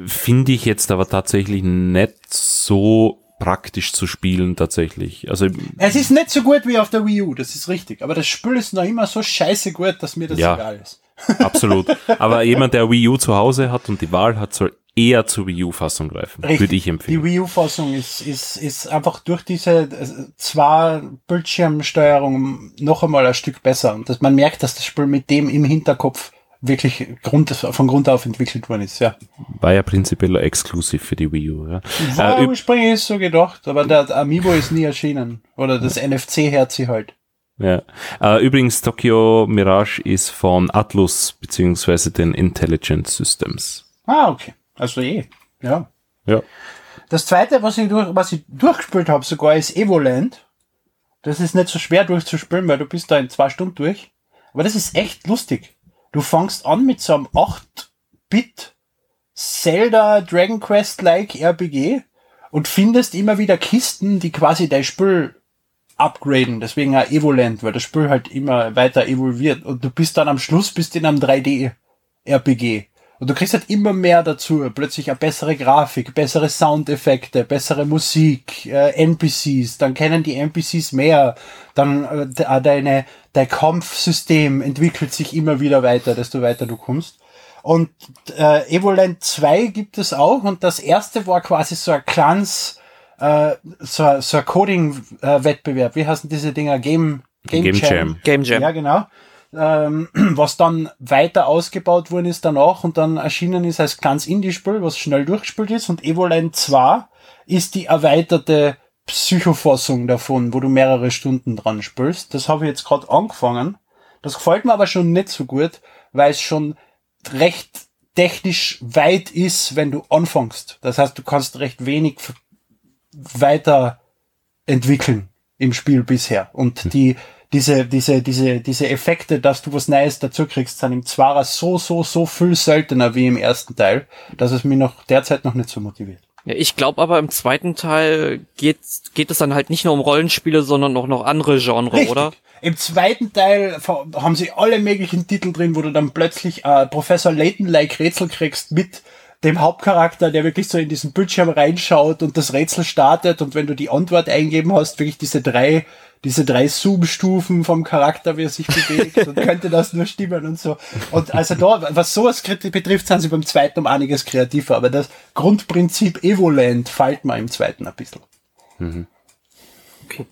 Finde ich jetzt aber tatsächlich nicht so praktisch zu spielen tatsächlich. Also es ist nicht so gut wie auf der Wii U, das ist richtig. Aber das Spiel ist noch immer so scheiße gut, dass mir das ja, egal ist. absolut. Aber jemand, der Wii U zu Hause hat und die Wahl hat, soll eher zur Wii U-Fassung greifen. Richtig. Würde ich empfehlen. Die Wii U-Fassung ist, ist, ist einfach durch diese äh, zwei Bildschirmsteuerung noch einmal ein Stück besser. Und dass man merkt, dass das Spiel mit dem im Hinterkopf wirklich Grund, von Grund auf entwickelt worden ist, ja. War ja prinzipiell exklusiv für die Wii U, ja. War äh, ursprünglich so gedacht, aber der Amiibo ist nie erschienen. Oder das ja. NFC hört sie halt. Ja. Äh, übrigens, Tokyo Mirage ist von Atlus beziehungsweise den Intelligent Systems. Ah, okay. Also eh, ja. Ja. Das zweite, was ich, durch, was ich durchgespielt habe sogar, ist Evoland. Das ist nicht so schwer durchzuspielen, weil du bist da in zwei Stunden durch. Aber das ist echt lustig. Du fangst an mit so einem 8-Bit Zelda Dragon Quest-like RPG und findest immer wieder Kisten, die quasi dein Spiel upgraden. Deswegen auch Evoland, weil das Spiel halt immer weiter evolviert. Und du bist dann am Schluss bist in einem 3D RPG. Und du kriegst halt immer mehr dazu. Plötzlich eine bessere Grafik, bessere Soundeffekte, bessere Musik, äh, NPCs. Dann kennen die NPCs mehr. Dann äh, äh, deine, dein Kampfsystem entwickelt sich immer wieder weiter, desto weiter du kommst. Und äh, Evoland 2 gibt es auch. Und das erste war quasi so ein kleines, äh, so, so ein Coding-Wettbewerb. Wie heißen diese Dinger? Game, Game, Game Jam. Jam. Game Jam. Ja, genau ähm, was dann weiter ausgebaut worden ist danach und dann erschienen ist als kleines Indie-Spiel, was schnell durchgespielt ist und Evoline 2 ist die erweiterte Psychofassung davon, wo du mehrere Stunden dran spielst. Das habe ich jetzt gerade angefangen. Das gefällt mir aber schon nicht so gut, weil es schon recht technisch weit ist, wenn du anfängst. Das heißt, du kannst recht wenig weiter entwickeln im Spiel bisher. Und hm. die diese, diese, diese, diese Effekte, dass du was Neues dazu kriegst, sind im Zwarer so, so, so viel seltener wie im ersten Teil, dass es mich noch derzeit noch nicht so motiviert. Ja, ich glaube aber im zweiten Teil geht, geht es dann halt nicht nur um Rollenspiele, sondern auch noch andere Genre, Richtig. oder? Im zweiten Teil haben sie alle möglichen Titel drin, wo du dann plötzlich äh, Professor Layton-like Rätsel kriegst mit dem Hauptcharakter, der wirklich so in diesen Bildschirm reinschaut und das Rätsel startet und wenn du die Antwort eingeben hast, wirklich diese drei diese drei Zoom-Stufen vom Charakter, wie er sich bewegt, und könnte das nur stimmen und so. Und also da, was sowas betrifft, sind sie beim zweiten um einiges kreativer, aber das Grundprinzip Evoland fällt mir im zweiten ein bisschen. Mhm. Okay.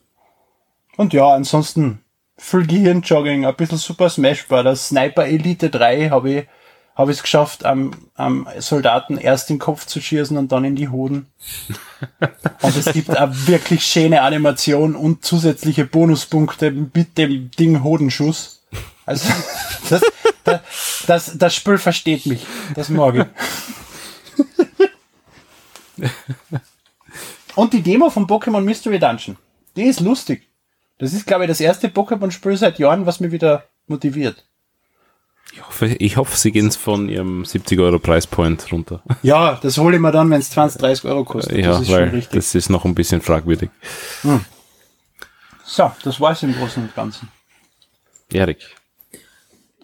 Und ja, ansonsten viel Gehirnjogging, ein bisschen Super Smash Bros. Sniper Elite 3 habe ich habe ich es geschafft, am, am Soldaten erst den Kopf zu schießen und dann in die Hoden. und es gibt eine wirklich schöne Animation und zusätzliche Bonuspunkte mit dem Ding Hodenschuss. Also das, das, das, das Spiel versteht mich. Das mag ich. und die Demo von Pokémon Mystery Dungeon. Die ist lustig. Das ist, glaube ich, das erste Pokémon-Spiel seit Jahren, was mir wieder motiviert. Ich hoffe, ich hoffe sie gehen von ihrem 70 Euro Preispoint runter. Ja, das hole ich mir dann, wenn es 20, 30 Euro kostet. ja, das ist weil schon richtig. das ist noch ein bisschen fragwürdig. so, das war's im Großen und Ganzen. Erik,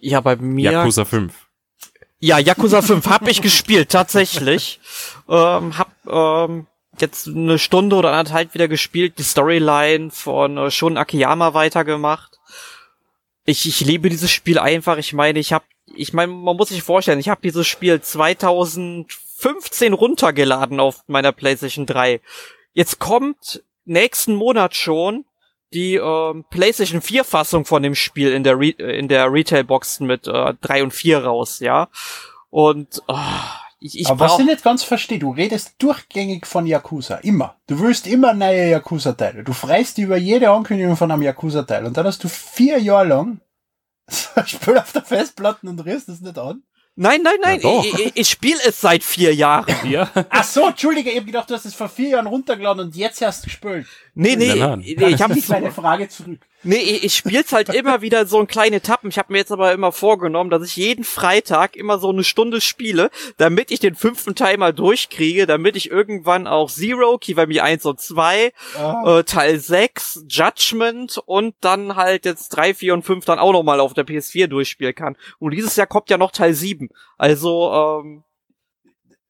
Ja, bei mir. Yakuza 5. Ja, Yakuza 5 habe ich gespielt, tatsächlich. Ähm, hab ähm, jetzt eine Stunde oder anderthalb wieder gespielt, die Storyline von äh, Shun Akiyama weitergemacht. Ich, ich liebe dieses Spiel einfach. Ich meine, ich habe, ich meine, man muss sich vorstellen, ich habe dieses Spiel 2015 runtergeladen auf meiner PlayStation 3. Jetzt kommt nächsten Monat schon die ähm, PlayStation 4 Fassung von dem Spiel in der Re in der Retail Box mit äh, 3 und 4 raus, ja. Und oh, ich, ich Aber was ich nicht ganz verstehe, du redest durchgängig von Yakuza. Immer. Du willst immer neue Yakuza-Teile. Du freist über jede Ankündigung von einem Yakuza-Teil. Und dann hast du vier Jahre lang Spiel auf der Festplatte und rührst es nicht an. Nein, nein, nein, ich, ich, ich spiele es seit vier Jahren. Ja. Ach so, Entschuldige, ich hab gedacht, du hast es vor vier Jahren runtergeladen und jetzt erst gespielt. Nee, nee, Nein, nein. nee ich habe meine Frage zurück. Nee, ich, ich spiel's halt immer wieder so in kleine Etappen. Ich habe mir jetzt aber immer vorgenommen, dass ich jeden Freitag immer so eine Stunde spiele, damit ich den fünften Teil mal durchkriege, damit ich irgendwann auch Zero, Kiwami 1 und 2, Ah. äh, Teil 6, Judgment und dann halt jetzt 3, 4 und 5 dann auch nochmal auf der PS4 durchspielen kann. Und dieses Jahr kommt ja noch Teil 7. Also, ähm,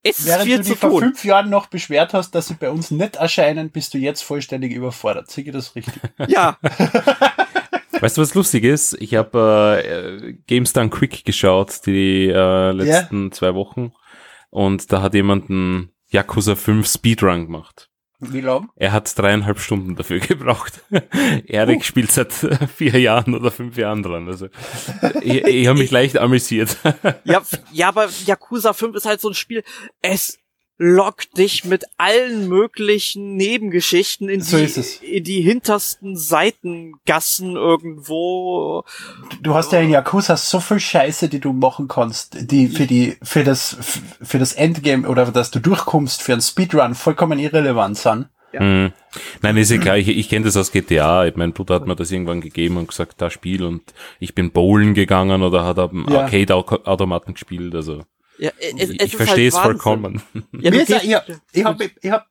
es ist Während viel du zu dich vor fünf Jahren noch beschwert hast, dass sie bei uns nicht erscheinen, bist du jetzt vollständig überfordert. Sehe ich das richtig? Ja, Weißt du, was lustig ist? Ich habe äh, Games Done Quick geschaut, die äh, letzten zwei Wochen. Und da hat jemand einen Yakuza 5 Speedrun gemacht. Wie lang? Er hat dreieinhalb Stunden dafür gebraucht. Erik spielt seit vier Jahren oder fünf Jahren dran. Also ich, ich habe mich leicht amüsiert. Ja, ja, aber Yakuza 5 ist halt so ein Spiel, es lockt dich mit allen möglichen Nebengeschichten in, So die, in die hintersten Seitengassen irgendwo. Du hast ja in Yakuza so viel Scheiße, die du machen kannst, die für die, für das, für das Endgame oder dass du durchkommst für einen Speedrun vollkommen irrelevant sind. Hm. Nein, ist ja klar, ich, ich kenne das aus GTA. Mein Bruder hat mir das irgendwann gegeben und gesagt, da Spiel und ich bin bowlen gegangen oder hat am Ja. Arcade-Automaten gespielt. Also Ja, es, ich, es ich ist verstehe es halt vollkommen. Ja, Mir ist ich ich habe ich hab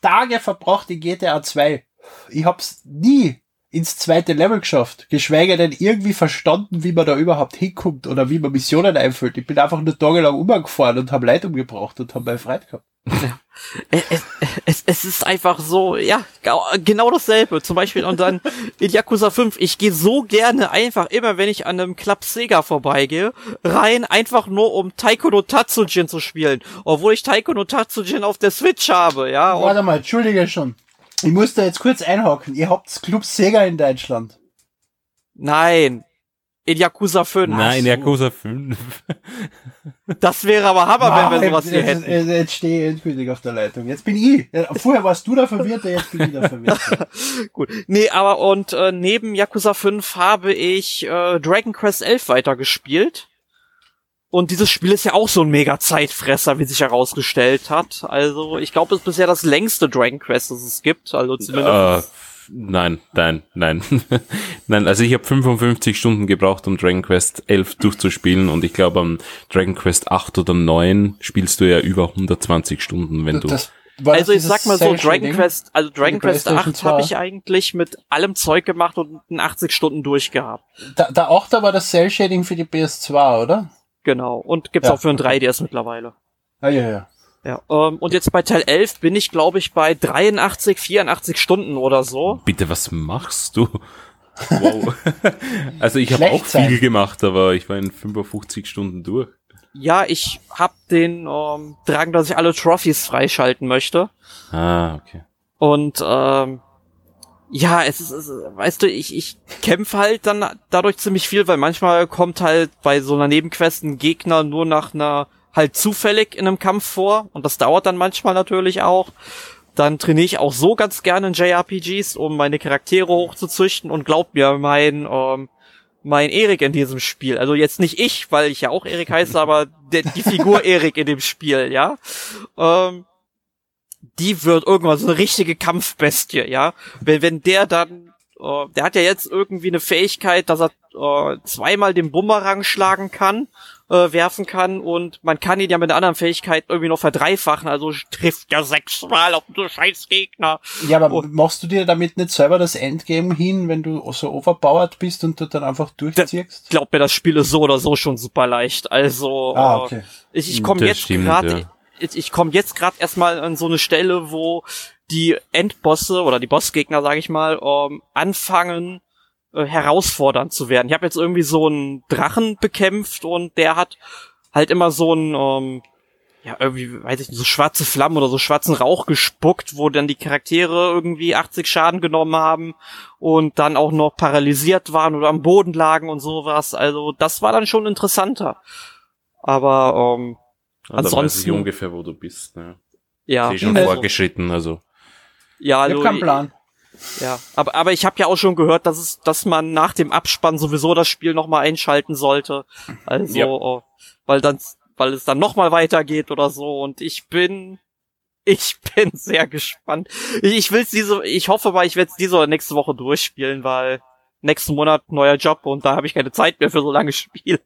Tage verbracht in GTA 2. Ich hab's nie ins zweite Level geschafft, geschweige denn irgendwie verstanden, wie man da überhaupt hinkommt oder wie man Missionen einfüllt. Ich bin einfach nur tagelang umgefahren und habe Leute umgebracht und habe meine Freude gehabt. Es, es, es, ist einfach so, ja, genau dasselbe. Zum Beispiel und dann in Yakuza 5, ich gehe so gerne einfach immer, wenn ich an einem Club Sega vorbeigehe, rein, einfach nur um Taiko no Tatsujin zu spielen. Obwohl ich Taiko no Tatsujin auf der Switch habe, ja. Warte mal, entschuldige schon. Ich muss da jetzt kurz einhaken. Ihr habt Club Sega in Deutschland. nein. In Yakuza 5. Nein, so. Yakuza 5. Das wäre aber Hammer, wenn wir sowas jetzt, hier jetzt, hätten. jetzt stehe ich endgültig auf der Leitung. Jetzt bin ich. Vorher warst du der Verwirrte, jetzt bin ich der Verwirrte. Gut. Nee, aber und äh, neben Yakuza 5 habe ich äh, Dragon Quest 11 weitergespielt. Und dieses Spiel ist ja auch so ein mega Zeitfresser, wie sich herausgestellt hat. Also, ich glaube, es ist bisher das längste Dragon Quest, das es gibt. Also zumindest. Äh, nein, nein, nein. nein, also ich habe 55 Stunden gebraucht, um Dragon Quest 11 durchzuspielen und ich glaube am Dragon Quest 8 oder 9 spielst du ja über 120 Stunden, wenn du... Das also ich sag mal so? Dragon Quest, also Dragon Quest PlayStation 8 habe 2. ich eigentlich mit allem Zeug gemacht und in 80 Stunden durchgehabt. Der, der 8 war das Cell-Shading für die PS2, oder? Genau. Und gibt's Ja. auch für ein 3DS mittlerweile. Ah, ja, ja. Ja, ähm, und jetzt bei Teil 11 bin ich, glaube ich, bei 83, 84 Stunden oder so. Bitte, was machst du? Wow. also ich habe auch viel gemacht, aber ich war in 55 Stunden durch. Ja, ich hab den ähm, Drang, dass ich alle Trophies freischalten möchte. Ah, okay. Und ähm, ja, es ist, es ist, weißt du, ich, ich kämpfe halt dann dadurch ziemlich viel, weil manchmal kommt halt bei so einer Nebenquest ein Gegner nur nach einer halt zufällig in einem Kampf vor und das dauert dann manchmal natürlich auch. Dann trainiere ich auch so ganz gerne in JRPGs, um meine Charaktere hochzuzüchten und glaub mir, mein ähm, mein Erik in diesem Spiel, also jetzt nicht ich, weil ich ja auch Erik heiße, aber der, die Figur Erik in dem Spiel, ja, ähm, die wird irgendwann so eine richtige Kampfbestie, ja. Wenn, wenn der dann äh, der hat ja jetzt irgendwie eine Fähigkeit, dass er äh, zweimal den Bumerang schlagen kann, äh, werfen kann und man kann ihn ja mit einer anderen Fähigkeit irgendwie noch verdreifachen, also trifft ja sechsmal auf den scheiß Gegner. Ja, aber und, machst du dir damit nicht selber das Endgame hin, wenn du so overpowered bist und du dann einfach durchziehst? Glaub mir, das Spiel ist so oder so schon super leicht. Also ah, okay. äh, ich, ich komme jetzt gerade ja. ich, ich komme jetzt gerade erstmal an so eine Stelle, wo die Endbosse oder die Bossgegner, sage ich mal, ähm, anfangen äh, herausfordernd zu werden. Ich habe jetzt irgendwie so einen Drachen bekämpft und der hat halt immer so ein ähm, ja, irgendwie, weiß ich nicht, so schwarze Flammen oder so schwarzen Rauch gespuckt, wo dann die Charaktere irgendwie 80 Schaden genommen haben und dann auch noch paralysiert waren oder am Boden lagen und sowas. Also das war dann schon interessanter. Aber ähm, ja, ansonsten. Weiß ich ungefähr, wo du bist. Ne? Ja. Ich schon vorgeschritten, also. Ja, also, ich hab keinen Plan. Ja, aber, aber ich habe ja auch schon gehört, dass es, dass man nach dem Abspann sowieso das Spiel nochmal einschalten sollte. Also, ja. oh, weil dann, weil es dann nochmal weitergeht oder so. Und ich bin, ich bin sehr gespannt. Ich, ich will's diese, ich hoffe mal, ich werde es diese oder nächste Woche durchspielen, weil nächsten Monat neuer Job und da habe ich keine Zeit mehr für so lange Spiele.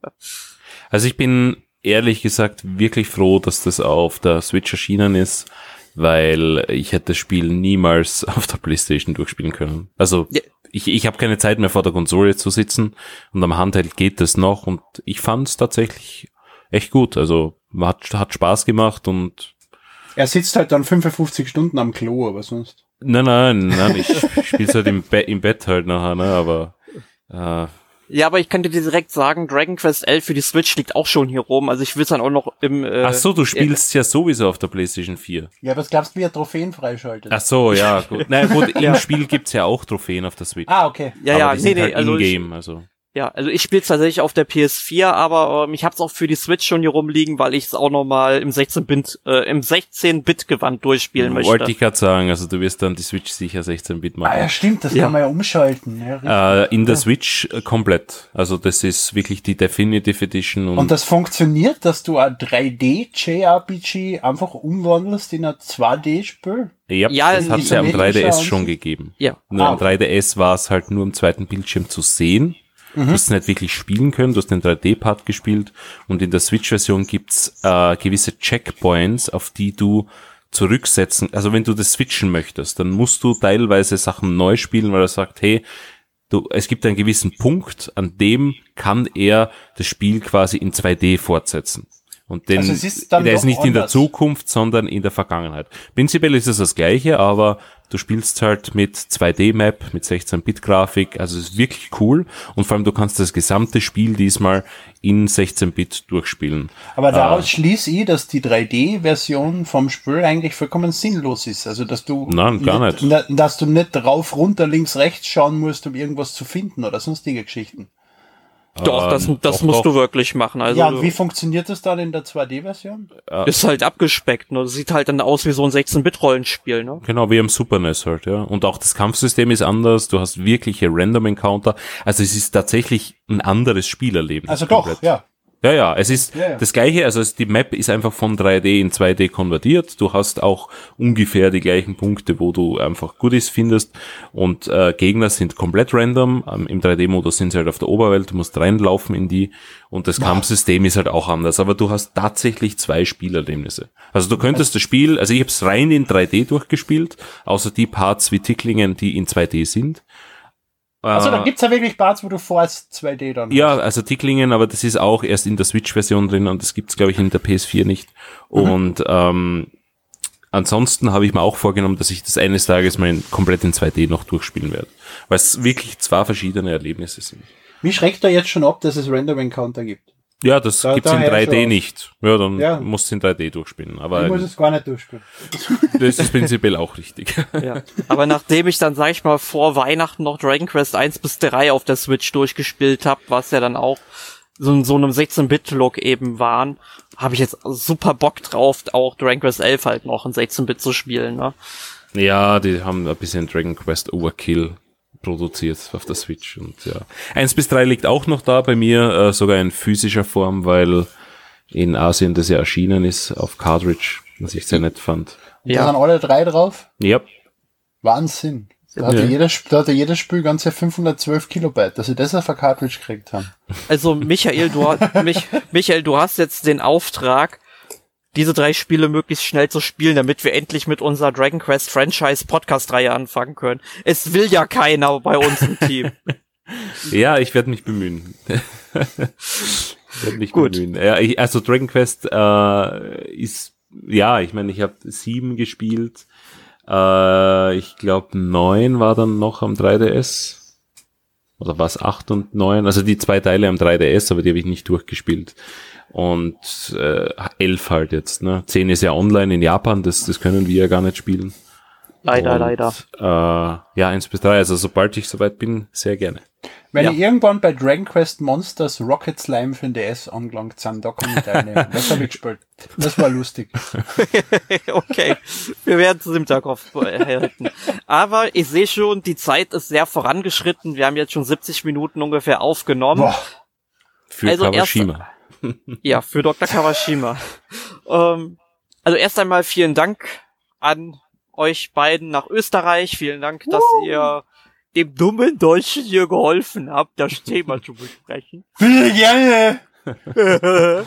Also ich bin ehrlich gesagt wirklich froh, dass das auf der Switch erschienen ist weil ich hätte das Spiel niemals auf der Playstation durchspielen können. Also ja. ich, ich habe keine Zeit mehr vor der Konsole zu sitzen und am Handheld geht das noch und ich fand es tatsächlich echt gut. Also hat, hat Spaß gemacht und er sitzt halt dann 55 Stunden am Klo, aber sonst. Nein, nein, nein, ich spiele halt im, Be im Bett halt nachher, ne, aber äh, ja, aber ich könnte dir direkt sagen, Dragon Quest 11 für die Switch liegt auch schon hier rum. Also ich will es dann auch noch im. Äh, Ach so, du spielst äh, ja sowieso auf der PlayStation 4. Ja, was glaubst du, wie er Trophäen freischaltet? Ach so, ja, gut. Na gut, im Spiel gibt's ja auch Trophäen auf der Switch. Ah, okay. Ja, aber ja, nee, nee, halt also. In-game, also. Ja, also ich spiele tatsächlich auf der PS4, aber ähm, ich habe es auch für die Switch schon hier rumliegen, weil ich es auch noch mal im 16-Bit äh, im 16-Bit Gewand durchspielen möchte. Wollte ich gerade sagen, also du wirst dann die Switch sicher 16-Bit machen. Ah ja, stimmt, das ja. kann man ja umschalten. Ja, äh, in der Switch äh, komplett. Also das ist wirklich die Definitive Edition. Und, und das funktioniert, dass du ein 3D-JRPG einfach umwandelst in ein 2D-Spiel? Ja, ja, das hat es ja am 3DS schon gegeben. Ja. Nur ah. am 3DS war es halt nur im zweiten Bildschirm zu sehen. Mhm. Du hast nicht wirklich spielen können, du hast den 3D-Part gespielt und in der Switch-Version gibt's äh, gewisse Checkpoints, auf die du zurücksetzen, also wenn du das switchen möchtest, dann musst du teilweise Sachen neu spielen, weil er sagt, hey, du, es gibt einen gewissen Punkt, an dem kann er das Spiel quasi in 2D fortsetzen. Und den, also ist der ist nicht anders. in der Zukunft, sondern in der Vergangenheit. Prinzipiell ist es das gleiche, aber du spielst halt mit 2D-Map, mit 16-Bit-Grafik, also es ist wirklich cool. Und vor allem du kannst das gesamte Spiel diesmal in 16-Bit durchspielen. Aber daraus äh, schließe ich, dass die 3D-Version vom Spiel eigentlich vollkommen sinnlos ist. Also dass du Nein, gar nicht, nicht. dass du nicht drauf, runter, links, rechts schauen musst, um irgendwas zu finden oder sonstige Geschichten. Doch, das, ähm, das doch, musst doch. du wirklich machen. Also, ja, und wie funktioniert das dann in der 2D-Version? Ist halt abgespeckt, ne? Sieht halt dann aus wie so ein 16-Bit-Rollenspiel, ne? Genau, wie im Super NES halt, ja. Und auch das Kampfsystem ist anders, du hast wirkliche Random-Encounter. Also es ist tatsächlich ein anderes Spielerleben. Also doch, komplett. ja. Ja, ja, es ist ja, ja. das gleiche, also die Map ist einfach von 3D in 2D konvertiert. Du hast auch ungefähr die gleichen Punkte, wo du einfach Goodies findest und äh, Gegner sind komplett random. Ähm, Im 3D-Modus sind sie halt auf der Oberwelt, du musst reinlaufen in die und das wow. Kampfsystem ist halt auch anders, aber du hast tatsächlich zwei Spielerlebnisse. Also du könntest das Spiel, also ich habe es rein in 3D durchgespielt, außer die Parts wie Ticklingen, die in 2D sind. Also da gibt's ja wirklich Parts, wo du vorhast 2D dann. Ja, hast. also Ticklingen, aber das ist auch erst in der Switch-Version drin und das gibt's glaube ich in der PS4 nicht. Mhm. Und ähm, ansonsten habe ich mir auch vorgenommen, dass ich das eines Tages mal in, komplett in 2D noch durchspielen werde, weil es wirklich zwei verschiedene Erlebnisse sind. Wie schreckt er jetzt schon ab, dass es Random Encounter gibt? Ja, das da, gibt's in 3D nicht. Ja, dann ja. musst du in 3D durchspielen. Aber ich muss es gar nicht durchspielen. Das ist prinzipiell auch richtig. Ja. Aber nachdem ich dann, sag ich mal, vor Weihnachten noch Dragon Quest 1 bis 3 auf der Switch durchgespielt habe, was ja dann auch so in so einem 16-Bit-Look eben waren, habe ich jetzt super Bock drauf, auch Dragon Quest 11 halt noch in 16-Bit zu spielen. Ne? Ja, die haben ein bisschen Dragon Quest Overkill produziert auf der Switch. Und ja. Eins bis drei liegt auch noch da bei mir, äh, sogar in physischer Form, weil in Asien das ja erschienen ist auf Cartridge, was ich sehr nett fand. Und ja. Da sind alle drei drauf? Ja. Wahnsinn. Da hatte, ja. jedes, da hatte jedes Spiel ganze 512 Kilobyte, dass sie das auf der Cartridge gekriegt haben. Also Michael, du, mich, Michael, du hast jetzt den Auftrag, diese drei Spiele möglichst schnell zu spielen, damit wir endlich mit unserer Dragon Quest Franchise Podcast-Reihe anfangen können. Es will ja keiner bei uns im Team. ja, ich werde mich bemühen. werde mich Gut. bemühen. Ja, ich, also Dragon Quest äh, ist, ja, ich meine, ich habe sieben gespielt. Äh, ich glaube, neun war dann noch am 3DS. Oder was, acht und neun? Also die zwei Teile am 3DS, aber die habe ich nicht durchgespielt. Und äh, elf halt jetzt. Ne? Zehn ist ja online in Japan, das, das können wir ja gar nicht spielen. Leider, und, leider. Äh, ja, eins bis drei. Also sobald ich soweit bin, sehr gerne. Wenn ja. ich irgendwann bei Dragon Quest Monsters Rocket Slime für den DS angelangt sind, da kann ich teilnehmen. Das habe ich gespielt. Das war lustig. okay, wir werden es im Hinterkopf behalten. Aber ich sehe schon, die Zeit ist sehr vorangeschritten. Wir haben jetzt schon 70 Minuten ungefähr aufgenommen. Boah. Für also Kawashima. Erst, ja, für Dr. Kawashima. ähm, also erst einmal vielen Dank an euch beiden nach Österreich. Vielen Dank, dass uh. ihr dem dummen Deutschen hier geholfen habt, das Thema zu besprechen. Bitte gerne.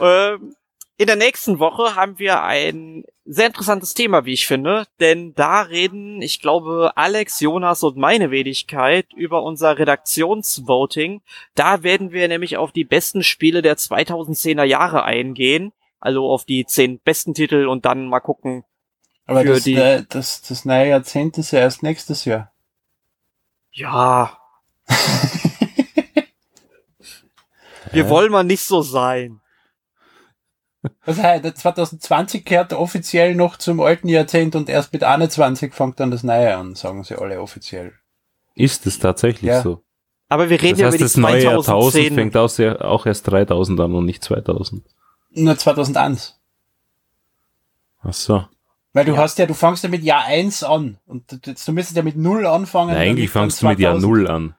ähm, in der nächsten Woche haben wir ein sehr interessantes Thema, wie ich finde, denn da reden, ich glaube, Alex, Jonas und meine Wenigkeit über unser Redaktionsvoting. Da werden wir nämlich auf die besten Spiele der 2010er Jahre eingehen, also auf die zehn besten Titel und dann mal gucken. Aber das, die, ne, das, das neue Jahrzehnt ist ja erst nächstes Jahr. Ja. Wir wollen mal nicht so sein. Das heißt, 2020 gehört offiziell noch zum alten Jahrzehnt und erst mit 21 fängt dann das Neue an, sagen sie alle offiziell. Ist es tatsächlich ja. so? Aber wir reden das heißt, ja über das neue Jahrtausend fängt auch erst 3000 an und nicht 2000. Nur 2001. Ach so. Weil du ja. hast ja, du fängst ja mit Jahr 1 an. Und du, du müsstest ja mit 0 anfangen. Nein, eigentlich fängst du mit Jahr 0 an.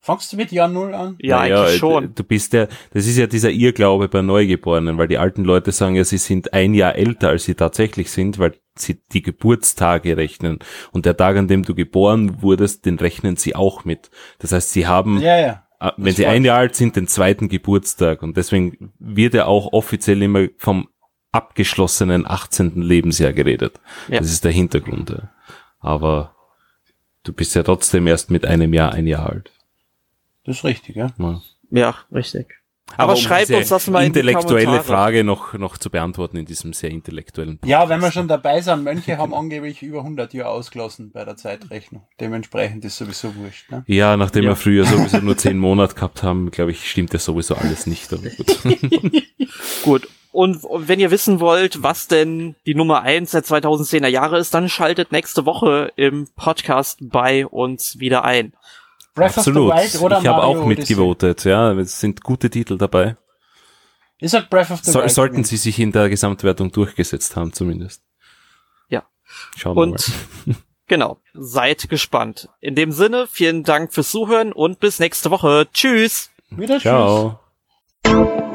Fangst du mit Jahr 0 an? Ja, naja, eigentlich schon. Du bist ja, das ist ja dieser Irrglaube bei Neugeborenen, weil die alten Leute sagen ja, sie sind ein Jahr älter, als sie tatsächlich sind, weil sie die Geburtstage rechnen. Und der Tag, an dem du geboren wurdest, den rechnen sie auch mit. Das heißt, sie haben, ja, ja. Äh, wenn sie ein Jahr alt sind, den zweiten Geburtstag. Und deswegen wird er auch offiziell immer vom abgeschlossenen 18. Lebensjahr geredet. Ja. Das ist der Hintergrund. Aber du bist ja trotzdem erst mit einem Jahr ein Jahr alt. Das ist richtig, ja? Ja, ja richtig. Aber, Aber um schreibt uns das mal in die intellektuelle Frage noch, noch zu beantworten in diesem sehr intellektuellen Podcast. Ja, wenn wir schon dabei sind, Mönche haben angeblich über 100 Jahre ausgelassen bei der Zeitrechnung. Dementsprechend ist sowieso wurscht. Ne? Ja, nachdem ja. wir früher sowieso nur 10 Monate gehabt haben, glaube ich, stimmt ja sowieso alles nicht. gut. gut. Und wenn ihr wissen wollt, was denn die Nummer eins der 2010er Jahre ist, dann schaltet nächste Woche im Podcast bei uns wieder ein. Breath Absolut. of the Wild oder Ich habe auch mitgevotet, ja. Es sind gute Titel dabei. Ich sag Breath of the so, Wild. Sollten sie sich in der Gesamtwertung durchgesetzt haben, zumindest. Ja. Schauen wir und, mal. genau. Seid gespannt. In dem Sinne, vielen Dank fürs Zuhören und bis nächste Woche. Tschüss. Wieder Ciao. Tschüss.